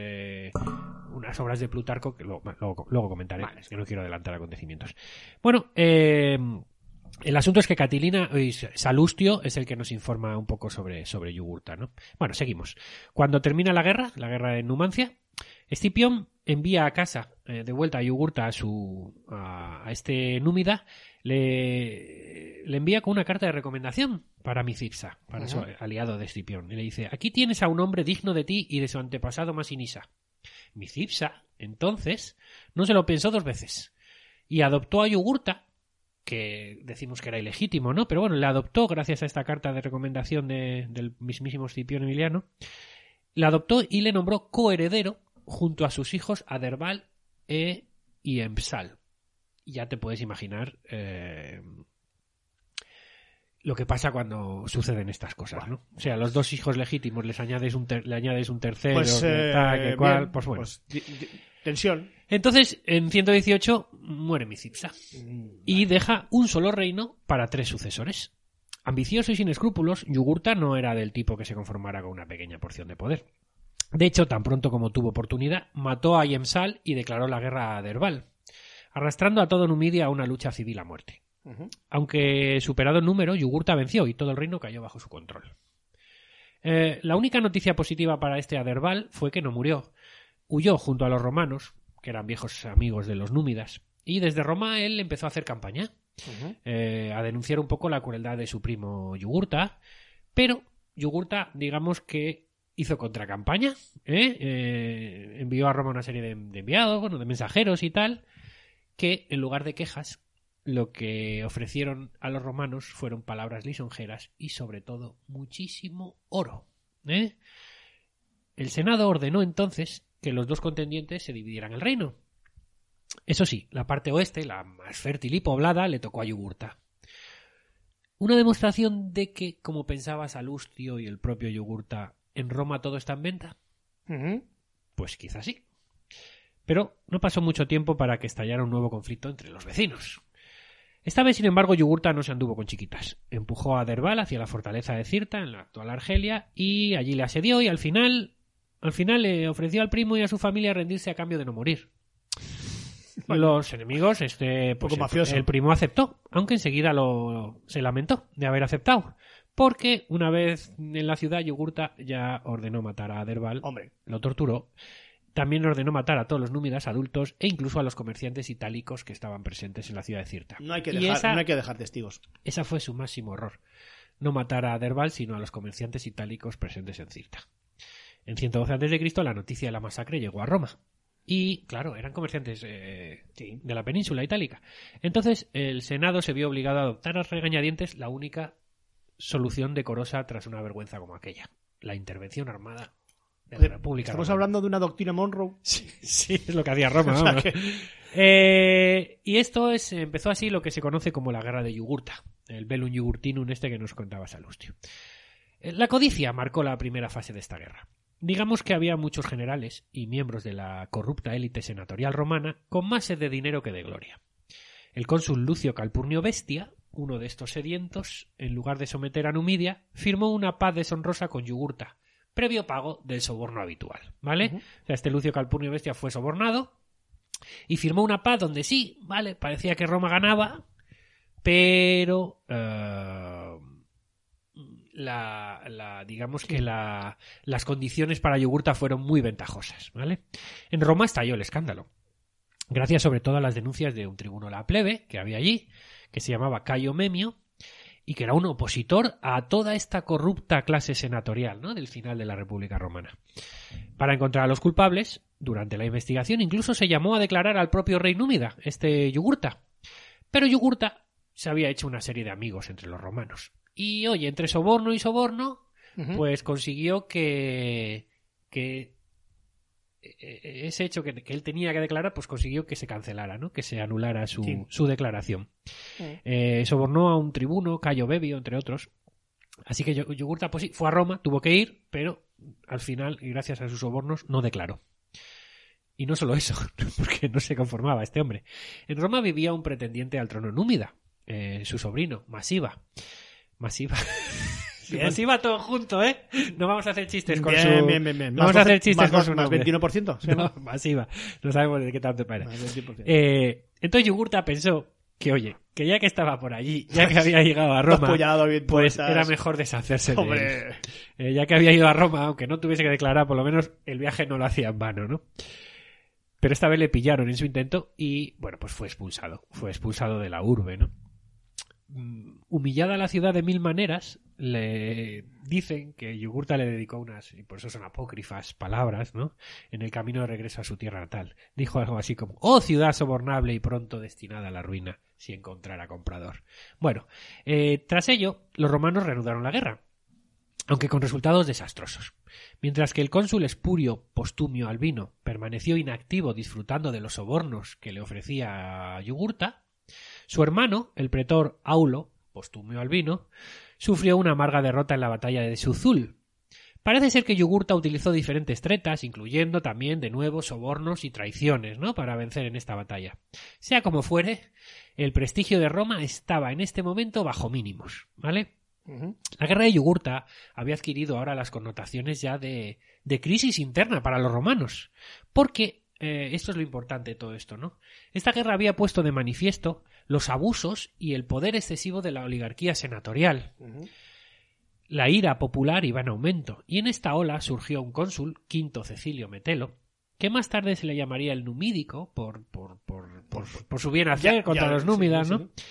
unas obras de Plutarco que luego, luego- luego comentaré, que no quiero adelantar acontecimientos. Bueno, eh, el asunto es que Catilina, uy, Salustio es el que nos informa un poco sobre, sobre Yugurta, ¿no? Bueno, seguimos. Cuando termina la guerra, la guerra de Numancia, Escipión envía a casa eh, de vuelta a Yugurta a su a, a este númida, le, le envía con una carta de recomendación para Micipsa, para su aliado de Escipión, y le dice: Aquí tienes a un hombre digno de ti y de su antepasado Masinisa. Micipsa, entonces, no se lo pensó dos veces y adoptó a Yugurta que decimos que era ilegítimo, ¿no? Pero bueno, le adoptó gracias a esta carta de recomendación de- del mismísimo Escipión Emiliano. La adoptó y le nombró coheredero junto a sus hijos Aderbal e y. Ya te puedes imaginar eh, lo que pasa cuando suceden estas cosas, ¿no? O sea, los dos hijos legítimos les añades un, ter- le añades un tercero, Pues, eh, tal, que cual, bien, pues bueno. pues, tensión. Entonces, en 118 muere Micipsa y deja un solo reino para tres sucesores. Ambicioso y sin escrúpulos, Yugurta no era del tipo que se conformara con una pequeña porción de poder. De hecho, tan pronto como tuvo oportunidad, mató a Yemsal y declaró la guerra a Derbal, arrastrando a todo Numidia a una lucha civil a muerte. Aunque superado en número, Yugurta venció y todo el reino cayó bajo su control. Eh, la única noticia positiva para este Aderbal fue que no murió. Huyó junto a los romanos, que eran viejos amigos de los númidas, y desde Roma él empezó a hacer campaña, eh, a denunciar un poco la crueldad de su primo Yugurta, pero Yugurta, digamos que hizo contracampaña, ¿eh? Eh, envió a Roma una serie de, de enviados, bueno, de mensajeros y tal, que en lugar de quejas, lo que ofrecieron a los romanos fueron palabras lisonjeras y sobre todo muchísimo oro. ¿eh? El Senado ordenó entonces que los dos contendientes se dividieran el reino. Eso sí, la parte oeste, la más fértil y poblada, le tocó a Yugurta. Una demostración de que, como pensaba Salustio y el propio Yugurta, en Roma todo está en venta. Pues quizás sí. Pero no pasó mucho tiempo para que estallara un nuevo conflicto entre los vecinos. Esta vez, sin embargo, Yugurta no se anduvo con chiquitas. Empujó a Derbal hacia la fortaleza de Cirta, en la actual Argelia, y allí le asedió y al final, al final le ofreció al primo y a su familia rendirse a cambio de no morir. Los enemigos, este, pues Poco el- primo aceptó, aunque enseguida lo se lamentó de haber aceptado, porque una vez en la ciudad Yugurta ya ordenó matar a Derbal Hombre, lo torturó. También ordenó matar a todos los númidas adultos e incluso a los comerciantes itálicos que estaban presentes en la ciudad de Cirta. no hay que Y dejar, esa, no hay que dejar testigos. esa fue su máximo horror. No matar a Derbal, sino a los comerciantes itálicos presentes en Cirta. En 112 a.C. la noticia de la masacre llegó a Roma. Y, claro, eran comerciantes eh, de la península itálica. Entonces, el Senado se vio obligado a adoptar a regañadientes la única solución decorosa tras una vergüenza como aquella. La intervención armada de la República Estamos Romana. hablando de una doctrina Monroe. *laughs* Sí, es lo que hacía Roma. *laughs* O sea vamos. que- Eh, y esto es, empezó así lo que se conoce como la guerra de Yugurta, el Bellum Jugurtinum este que nos contaba Salustio. Eh, La codicia marcó la primera fase de esta guerra. Digamos que había muchos generales y miembros de la corrupta élite senatorial romana con más sed de dinero que de gloria. El cónsul Lucio Calpurnio Bestia, uno de estos sedientos, en lugar de someter a Numidia, firmó una paz deshonrosa con Yugurta, previo pago del soborno habitual. ¿Vale? O sea, este Lucio Calpurnio Bestia fue sobornado y firmó una paz donde sí, vale, parecía que Roma ganaba, pero eh, la, la- digamos que la- las condiciones para Yugurta fueron muy ventajosas, ¿vale? En Roma estalló el escándalo, gracias sobre todo a las denuncias de un tribuno la plebe que había allí, que se llamaba Cayo Memio, y que era un opositor a toda esta corrupta clase senatorial ¿no? del final de la República Romana. Para encontrar a los culpables, durante la investigación incluso se llamó a declarar al propio rey númida, este Yugurta. Pero Yugurta se había hecho una serie de amigos entre los romanos. Y oye, entre soborno y soborno, pues consiguió que, que ese hecho que, que él tenía que declarar, pues consiguió que se cancelara, ¿no? Que se anulara su, Sí. su declaración. Eh, sobornó a un tribuno, Cayo Bebio, entre otros, Así que Yugurta pues sí, fue a Roma, tuvo que ir, pero al final, y gracias a sus sobornos, no declaró. Y no solo eso, *laughs* porque no se conformaba este hombre. En Roma vivía un pretendiente al trono númida, eh, su sobrino, Masiva. Masiva. *laughs* Bien. Masiva todo junto, ¿eh? No vamos a hacer chistes con Bien, su... bien, bien, bien. Vamos a Más hacer chistes más con dos- su más nombre. 21%. ¿sí o *laughs* no? No, masiva. No sabemos de qué tanto para. Más 21%. Eh, entonces Yugurta pensó que, oye, que ya que estaba por allí, ya que había llegado a *laughs* Roma, pues era mejor deshacerse de él. Eh, ya que había ido a Roma, aunque no tuviese que declarar, por lo menos el viaje no lo hacía en vano, ¿no? Pero esta vez le pillaron en su intento y, bueno, pues fue expulsado. Fue expulsado de la urbe, ¿no? Mm, Humillada la ciudad de mil maneras, le dicen que Yugurta le dedicó unas, y por eso son apócrifas, palabras, ¿no? En el camino de regreso a su tierra natal. Dijo algo así como, oh ciudad sobornable y pronto destinada a la ruina, si encontrara comprador. Bueno, eh, tras ello, los romanos reanudaron la guerra aunque con resultados desastrosos. Mientras que el cónsul espurio Postumio Albino permaneció inactivo disfrutando de los sobornos que le ofrecía Yugurta, su hermano, el pretor Aulo Postumio Albino, sufrió una amarga derrota en la batalla de Suzul. Parece ser que Yugurta utilizó diferentes tretas, incluyendo también de nuevo sobornos y traiciones, ¿no? para vencer en esta batalla. Sea como fuere, el prestigio de Roma estaba en este momento bajo mínimos, ¿vale? La guerra de Yugurta había adquirido ahora las connotaciones ya de, de crisis interna para los romanos, porque eh, esto es lo importante de todo esto, ¿no? Esta guerra había puesto de manifiesto los abusos y el poder excesivo de la oligarquía senatorial. La ira popular iba en aumento, y en esta ola surgió un cónsul, Quinto Cecilio Metelo, que más tarde se le llamaría el numídico por, por, por, por, por su bien hacer Ya- contra ya, los númidas, sí, ¿no? sí.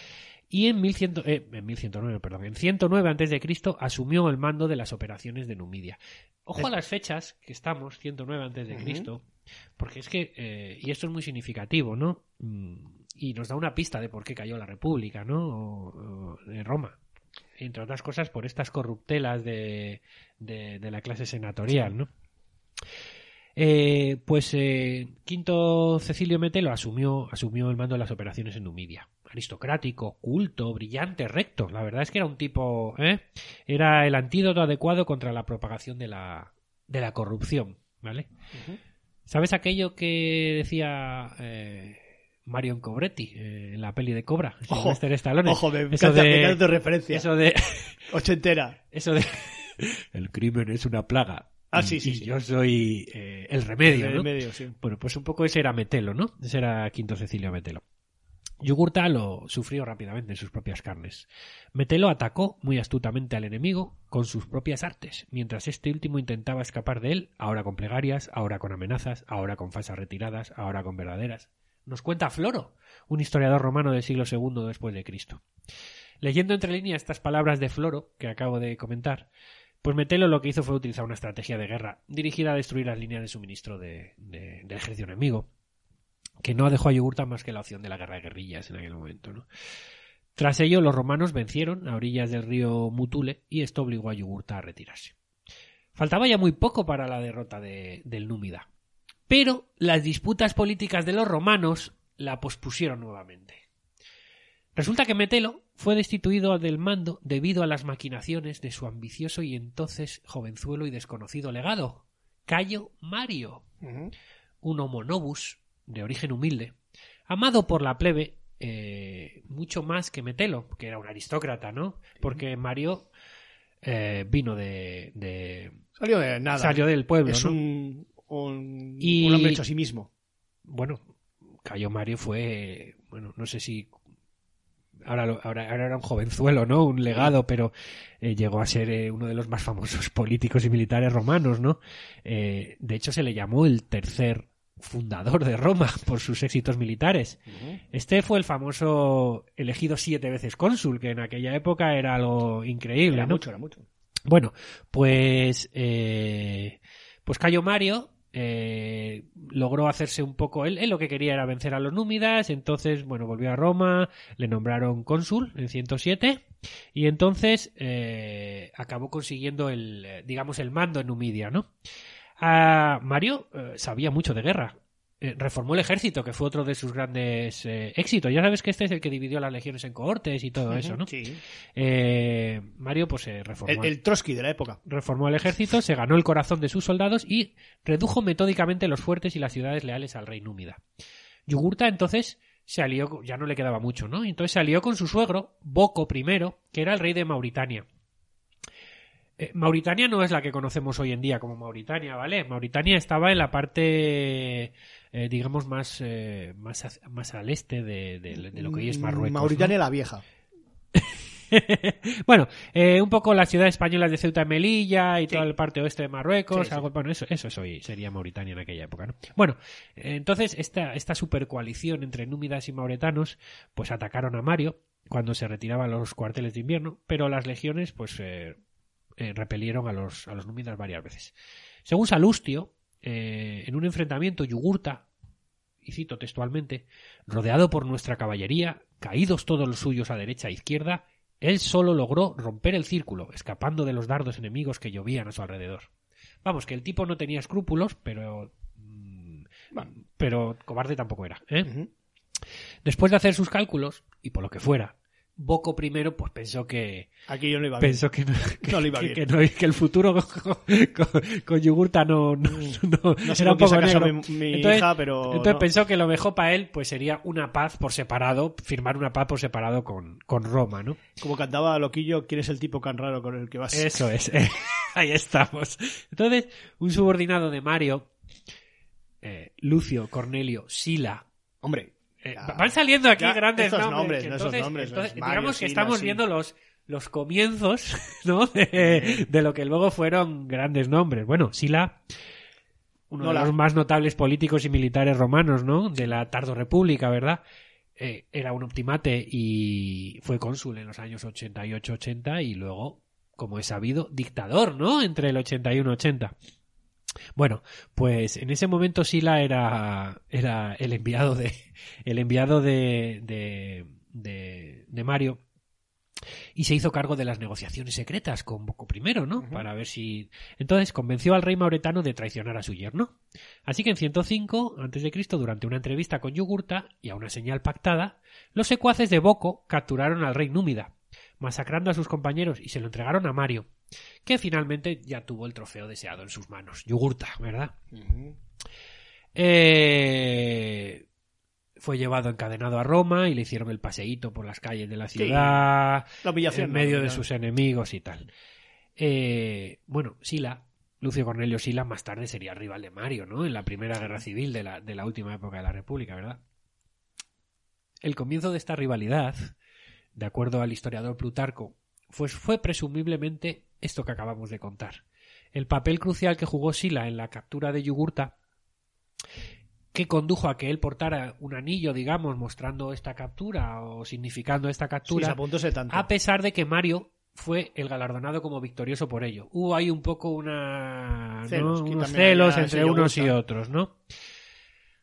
Y en, 1100, eh, en 1109, perdón, en 109 antes de Cristo asumió el mando de las operaciones de Numidia. Ojo a las fechas que estamos, 109 antes de Cristo, porque es que eh, y esto es muy significativo, ¿no? Mm, Y nos da una pista de por qué cayó la República, ¿no? O- o de Roma. Entre otras cosas por estas corruptelas de, de, de la clase senatorial, ¿no? Eh, pues eh, Quinto Cecilio Metelo asumió, asumió el mando de las operaciones en Numidia. Aristocrático, culto, brillante, recto. La verdad es que era un tipo. ¿eh? Era el antídoto adecuado contra la propagación de la, de la corrupción. ¿Vale? ¿Sabes aquello que decía eh, Marion Cobretti eh, en la peli de Cobra? Ojo, Stallone? Ojo, me Eso encanta, de- me encanta tu referencia. Eso de. *laughs* Ochentera. Eso de. *laughs* El crimen es una plaga. Ah, y- sí, sí, y sí. yo soy eh, el remedio, En ¿no? medio, sí. Bueno, pues un poco ese era Metelo, ¿no? Ese era Quinto Cecilio Metelo. Yugurta lo sufrió rápidamente en sus propias carnes. Metelo atacó muy astutamente al enemigo con sus propias artes, mientras este último intentaba escapar de él, ahora con plegarias, ahora con amenazas, ahora con falsas retiradas, ahora con verdaderas. Nos cuenta Floro, un historiador romano del siglo II después de Cristo. Leyendo entre líneas estas palabras de Floro que acabo de comentar, pues Metelo lo que hizo fue utilizar una estrategia de guerra dirigida a destruir las líneas de suministro de- de- del ejército enemigo, que no dejó a Yugurta más que la opción de la guerra de guerrillas en aquel momento. ¿no? Tras ello, los romanos vencieron a orillas del río Mutule y esto obligó a Yugurta a retirarse. Faltaba ya muy poco para la derrota de- del Númida, pero las disputas políticas de los romanos la pospusieron nuevamente. Resulta que Metelo fue destituido del mando debido a las maquinaciones de su ambicioso y entonces jovenzuelo y desconocido legado, Cayo Mario, un homo novus de origen humilde, amado por la plebe eh, mucho más que Metelo, que era un aristócrata, ¿no? Porque Mario eh, vino de, de- Salió de nada. salió del pueblo, es ¿no? un, un, Y- un hombre hecho a sí mismo. bueno, Cayo Mario fue, bueno, no sé si ahora, ahora, ahora era un jovenzuelo, ¿no? Un legado, pero eh, llegó a ser uno de los más famosos *laughs* políticos y militares romanos, ¿no? De hecho, se le llamó el tercer fundador de Roma *laughs* por sus éxitos militares. Este fue el famoso elegido siete veces cónsul, que en aquella época era algo increíble, Era ¿no? mucho, era mucho. Bueno, pues, eh, pues Cayo Mario eh, logró hacerse un poco. Él, él lo que quería era vencer a los númidas, entonces, bueno, volvió a Roma, le nombraron cónsul en 107 y entonces eh, acabó consiguiendo el, digamos, el mando en Numidia, ¿no? Ah, Mario eh, sabía mucho de guerra. eh, reformó el ejército, que fue otro de sus grandes eh, éxitos. Ya sabes que este es el que dividió las legiones en cohortes y todo eso, ¿no? Sí. Mario, pues se reformó. El, el Trotsky de la época. reformó el ejército, se ganó el corazón de sus soldados y redujo metódicamente los fuertes y las ciudades leales al rey númida. Yugurta entonces se alió, ya no le quedaba mucho, ¿no? Entonces se alió con su suegro, Boco I, que era el rey de Mauritania. Eh, Mauritania no es la que conocemos hoy en día como Mauritania, ¿vale? Mauritania estaba en la parte, eh, digamos, más, eh, más, más al este de, de- de lo que hoy es Marruecos. ¿no? Mauritania la vieja. *laughs* bueno, eh, un poco las ciudades españolas de Ceuta y Melilla y Sí. toda la parte oeste de Marruecos. Sí, sí. algo- bueno, eso, eso es hoy, sería Mauritania en aquella época, ¿no? Bueno, entonces esta, esta supercoalición entre númidas y mauretanos, pues atacaron a Mario cuando se retiraban los cuarteles de invierno, pero las legiones, pues, eh, repelieron a los, a los númidas varias veces. Según Salustio, eh, en un enfrentamiento, Yugurta, y cito textualmente, rodeado por nuestra caballería, caídos todos los suyos a derecha e izquierda, él solo logró romper el círculo, escapando de los dardos enemigos que llovían a su alrededor. Vamos, que el tipo no tenía escrúpulos, pero. mm, Pero cobarde tampoco era. ¿eh? Después de hacer sus cálculos, y por lo que fuera, Boco primero pues pensó que Aquí yo no iba bien. pensó que no, que, *laughs* No le iba que- bien. que no- que el futuro *laughs* con, con- con Yugurta no, no, no- No sé era un poco negro. mi, mi Entonces- hija, pero. entonces pensó que lo mejor para él pues sería una paz por separado, firmar una paz por separado con, con Roma, ¿no? Como cantaba Loquillo, ¿quién es el tipo tan raro con el que vas? Eso es, eh, *laughs* ahí estamos. Entonces, un subordinado de Mario, eh, Lucio, Cornelio, Sila, Hombre, eh, van saliendo aquí Ya, grandes estos nombres. no entonces, nombres, no entonces, es Mario, digamos que estamos sí. viendo los, los comienzos *laughs* ¿no? de, de lo que luego fueron grandes nombres. Bueno, Sila, uno No de los más notables políticos y militares romanos, ¿no? De la Tardo República, ¿verdad? Eh, era un optimate y fue cónsul en los años 88-80 y luego, como es sabido, dictador, ¿no? Entre el 81 y 80. Bueno, pues en ese momento Sila era, era el enviado de el enviado de, de, de, de Mario y se hizo cargo de las negociaciones secretas con Boco I, ¿no? Para ver si entonces convenció al rey mauretano de traicionar a su yerno. Así que en 105 a.C., durante una entrevista con Yugurta y a una señal pactada, los secuaces de Boco capturaron al rey númida, masacrando a sus compañeros y se lo entregaron a Mario, que finalmente ya tuvo el trofeo deseado en sus manos. Yugurta, ¿verdad? Eh, fue llevado encadenado a Roma y le hicieron el paseíto por las calles de la ciudad, la en ¿no? medio de sus enemigos y tal. Eh, bueno, Sila, Lucio Cornelio Sila, más tarde sería rival de Mario, ¿no? En la primera guerra civil de la, de la última época de la República, ¿verdad? El comienzo de esta rivalidad, de acuerdo al historiador Plutarco, pues fue presumiblemente esto que acabamos de contar. El papel crucial que jugó Sila en la captura de Yugurta, que condujo a que él portara un anillo, digamos, mostrando esta captura o significando esta captura, tanto. a pesar de que Mario fue el galardonado como victorioso por ello. Hubo ahí un poco una, unos celos entre unos y otros, ¿no?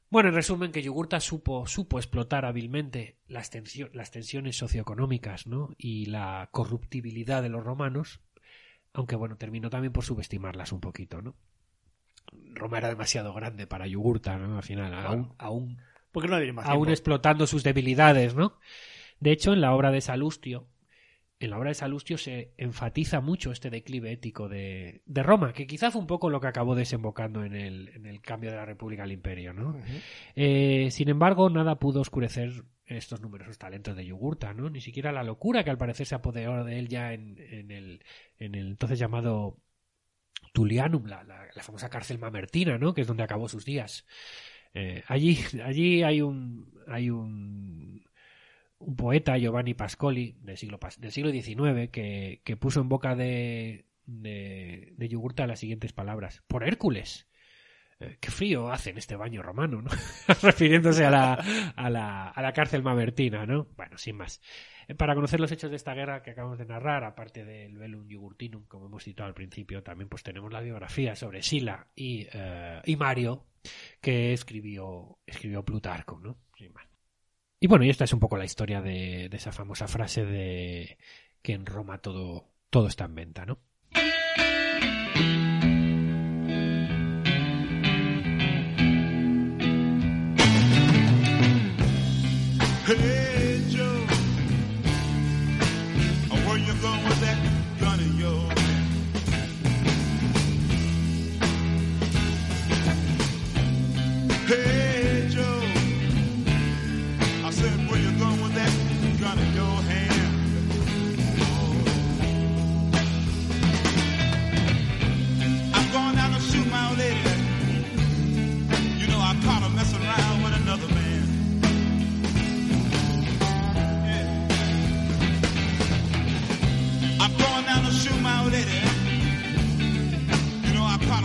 Bueno, en resumen, que Yugurta supo, supo explotar hábilmente las, tensio- las tensiones socioeconómicas ¿no? y la corruptibilidad de los romanos, aunque bueno, terminó también por subestimarlas un poquito, ¿no? Roma era demasiado grande para Yugurta, ¿no? Al final, aún, aún ¿Por qué no aún explotando sus debilidades, ¿no? De hecho, en la obra de Salustio, en la obra de Salustio se enfatiza mucho este declive ético de, de Roma, que quizá fue un poco lo que acabó desembocando en el, en el cambio de la República al Imperio, ¿no? Eh, sin embargo, nada pudo oscurecer estos numerosos talentos de Yugurta, ¿no? Ni siquiera la locura que al parecer se apoderó de él ya en, en el, en el entonces llamado Tullianum, la, la- la famosa cárcel mamertina, ¿no? Que es donde acabó sus días. Eh, allí, allí hay un, hay un, un poeta, Giovanni Pascoli, del siglo, del siglo XIX, que, que puso en boca de, de, Yugurta las siguientes palabras. Por Hércules. Eh, qué frío hace en este baño romano, ¿no? *laughs* Refiriéndose a la, a, la, a la cárcel mamertina, ¿no? Bueno, sin más. Eh, Para conocer los hechos de esta guerra que acabamos de narrar, aparte del Velum Jugurtinum, como hemos citado al principio, también pues tenemos la biografía sobre Sila y, eh, y Mario, que escribió, escribió Plutarco, ¿no? Sin más. Y bueno, y esta es un poco la historia de, esa famosa frase de que en Roma todo, todo está en venta, ¿no? Lady. You know, I caught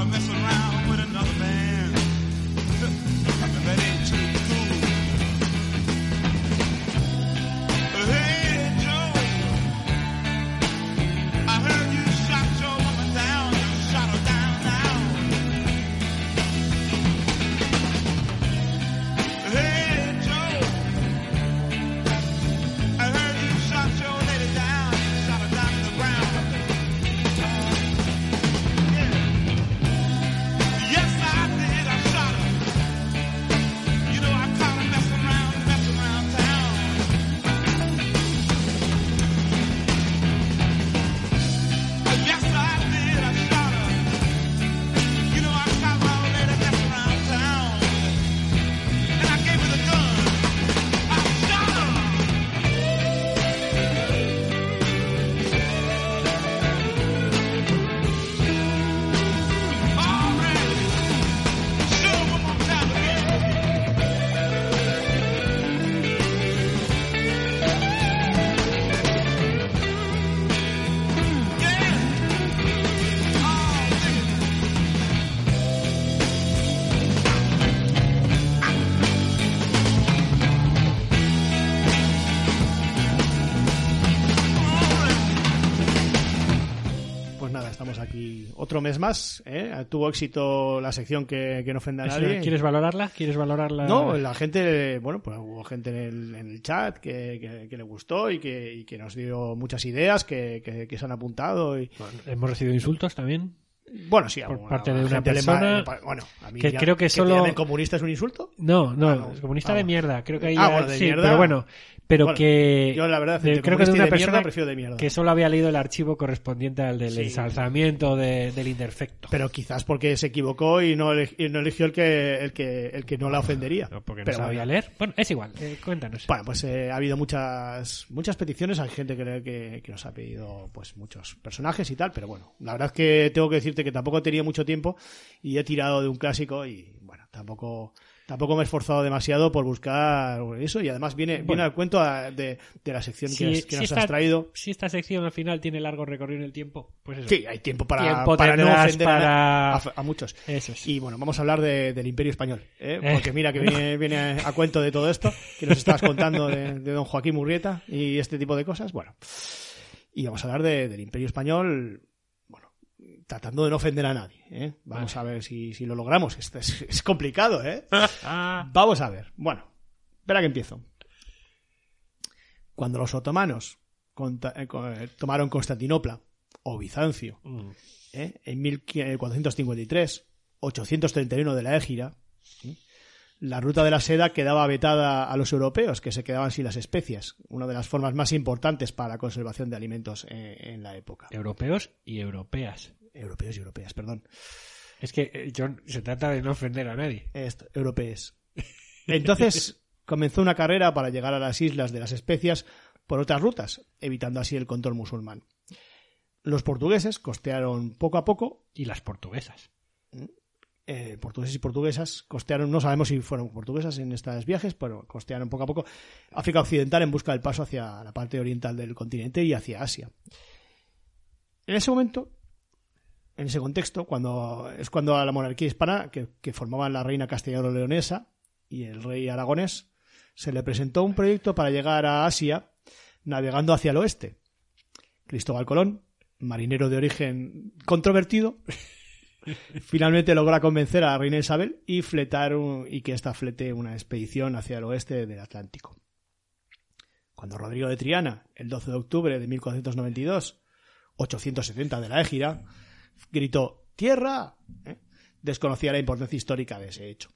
otro mes más. ¿eh? Tuvo éxito la sección que, que no ofenda a nadie. ¿Quieres valorarla? ¿Quieres valorarla? No, la gente, bueno, pues hubo gente en el, en el chat que, que- que le gustó y que, y que nos dio muchas ideas que, que- que se han apuntado. Y, Hemos recibido insultos también. Bueno, sí, Por parte de una le- persona bueno, a mí que ya- creo que solo- llamen comunista es un insulto? No, no, Ah, no. comunista Ah, de bueno. mierda. Creo que ahí Ah, bueno, de sí, mierda. pero bueno, pero Bueno, que yo la verdad, de- creo que de una de persona mierda, prefiero de mierda. que solo había leído el archivo correspondiente al del Sí. ensalzamiento de- del imperfecto. Pero quizás porque se equivocó y no, y no eligió el que, el que, el que no la ofendería. No, porque no Pero sabía bueno. leer. Bueno, es igual. eh, cuéntanos. Bueno, pues eh, ha habido muchas muchas peticiones, hay gente que, que, que nos ha pedido pues muchos personajes y tal, pero bueno, la verdad es que tengo que decirte que tampoco he tenido mucho tiempo y he tirado de un clásico y bueno, tampoco tampoco me he esforzado demasiado por buscar eso y además viene, viene al cuento a- de, de la sección que, has- que nos esta, has traído. si esta sección al final tiene largo recorrido en el tiempo, pues eso. Sí, hay tiempo para, Tiempo para no ofender a- para- a, a muchos. Eso es. Y bueno, vamos a hablar de- del Imperio Español, ¿eh? Eh. porque mira que viene, *laughs* viene a cuento de todo esto que nos estabas contando de, de don Joaquín Murrieta y este tipo de cosas. Bueno, y vamos a hablar de- del Imperio Español, bueno, tratando de no ofender a nadie. ¿eh? Vamos a ver si, si lo logramos. Esto es, es complicado, ¿eh? *laughs* Vamos a ver. Bueno, espera que empiezo. Cuando los otomanos eh, eh, tomaron Constantinopla o Bizancio Mm. ¿eh? en 1453, 831 de la Égira, la ruta de la seda quedaba vetada a los europeos, que se quedaban sin las especias, una de las formas más importantes para la conservación de alimentos en la época. Europeos y europeas. Europeos y europeas, perdón. Es que, eh, John, se trata de no ofender a nadie. Esto, europeos. Entonces *laughs* comenzó una carrera para llegar a las islas de las especias por otras rutas, evitando así el control musulmán. Los portugueses costearon poco a poco Y las portuguesas. eh, portugueses y portuguesas costearon, no sabemos si fueron portuguesas en estos viajes, pero costearon poco a poco África Occidental en busca del paso hacia la parte oriental del continente y hacia Asia. En ese momento, en ese contexto, cuando es cuando a la monarquía hispana, que, formaban la reina castellano-leonesa y el rey aragonés, se le presentó un proyecto para llegar a Asia navegando hacia el oeste. Cristóbal Colón, marinero de origen controvertido, *laughs* finalmente logra convencer a la reina Isabel y fletar un- y que ésta flete una expedición hacia el oeste del Atlántico. Cuando Rodrigo de Triana, el 12 de octubre de 1492, 870 de la Égira, gritó ¡Tierra! ¿eh? desconocía la importancia histórica de ese hecho.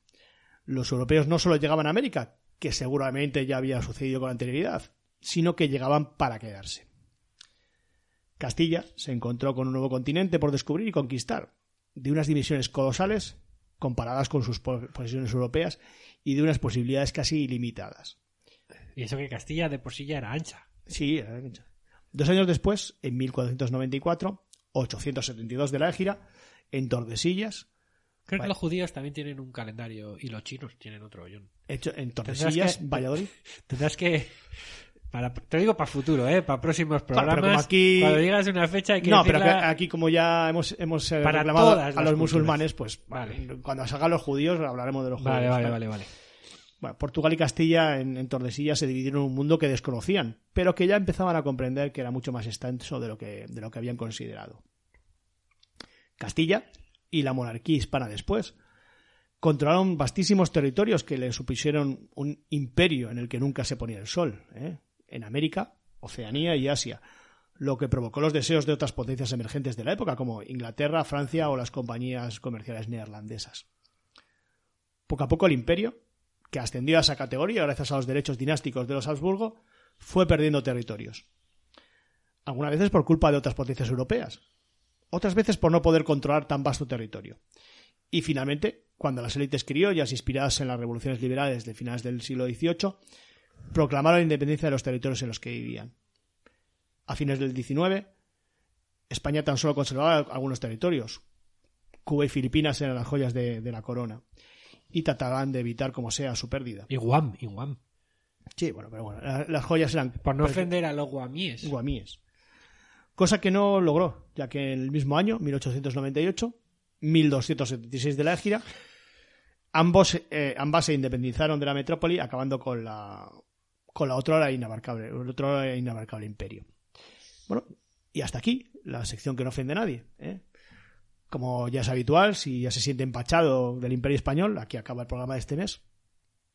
Los europeos no solo llegaban a América, que seguramente ya había sucedido con anterioridad, sino que llegaban para quedarse. Castilla se encontró con un nuevo continente por descubrir y conquistar, de unas dimensiones colosales comparadas con sus po- posesiones europeas y de unas posibilidades casi ilimitadas. Y eso que Castilla de por sí ya era ancha. Sí, eh, dos años después, en 1494, 872 de la Égira, en Tordesillas, Creo Vale. que los judíos también tienen un calendario y los chinos tienen otro hoyón. hecho en Tendrás Tordesillas, que- Valladolid. *laughs* Tendrás que... Para, te digo para futuro, ¿eh? Para próximos pero programas. como aquí- Cuando digas una fecha hay que No, pero que decirla- aquí como ya hemos, hemos eh, Para reclamado a los musulmanes, pues Vale. cuando salgan los judíos hablaremos de los judíos. Vale, vale, vale, vale. Portugal y Castilla en, Tordesillas se dividieron un mundo que desconocían, pero que ya empezaban a comprender que era mucho más extenso de lo que, de lo que habían considerado. Castilla y la monarquía hispana después controlaron vastísimos territorios que le supusieron un imperio en el que nunca se ponía el sol, ¿eh? en América, Oceanía y Asia, lo que provocó los deseos de otras potencias emergentes de la época, como Inglaterra, Francia o las compañías comerciales neerlandesas. Poco a poco el imperio, que ascendió a esa categoría gracias a los derechos dinásticos de los Habsburgo, fue perdiendo territorios. Algunas veces por culpa de otras potencias europeas, otras veces por no poder controlar tan vasto territorio. Y finalmente, cuando las élites criollas, inspiradas en las revoluciones liberales de finales del siglo XVIII, proclamaron la independencia de los territorios en los que vivían. A fines del XIX, España tan solo conservaba algunos territorios. Cuba y Filipinas eran las joyas de, de la corona y trataban de evitar como sea su pérdida. Y Guam, y Guam. Sí, bueno, pero bueno, la- las joyas eran Por no ofender a los guamíes. guamíes. Cosa que no logró, ya que en el mismo año, 1898, 1276 de la Égira, ambos, eh, ambas se independizaron de la metrópoli, acabando con la con la otra inabarcable, el otro inabarcable imperio. Bueno, y hasta aquí la sección que no ofende a nadie. ¿eh? Como ya es habitual, si ya se siente empachado del imperio español, aquí acaba el programa de este mes.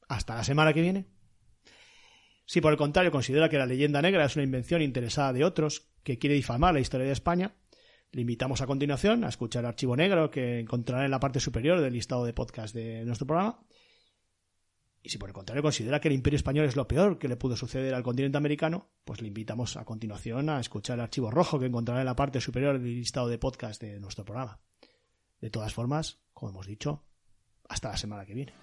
Hasta la semana que viene. Si por el contrario considera que la leyenda negra es una invención interesada de otros que quiere difamar la historia de España, le invitamos a continuación a escuchar el archivo negro que encontrará en la parte superior del listado de podcast de nuestro programa. Y si por el contrario considera que el imperio español es lo peor que le pudo suceder al continente americano, pues le invitamos a continuación a escuchar el archivo rojo que encontrará en la parte superior del listado de podcast de nuestro programa. De todas formas, como hemos dicho, hasta la semana que viene.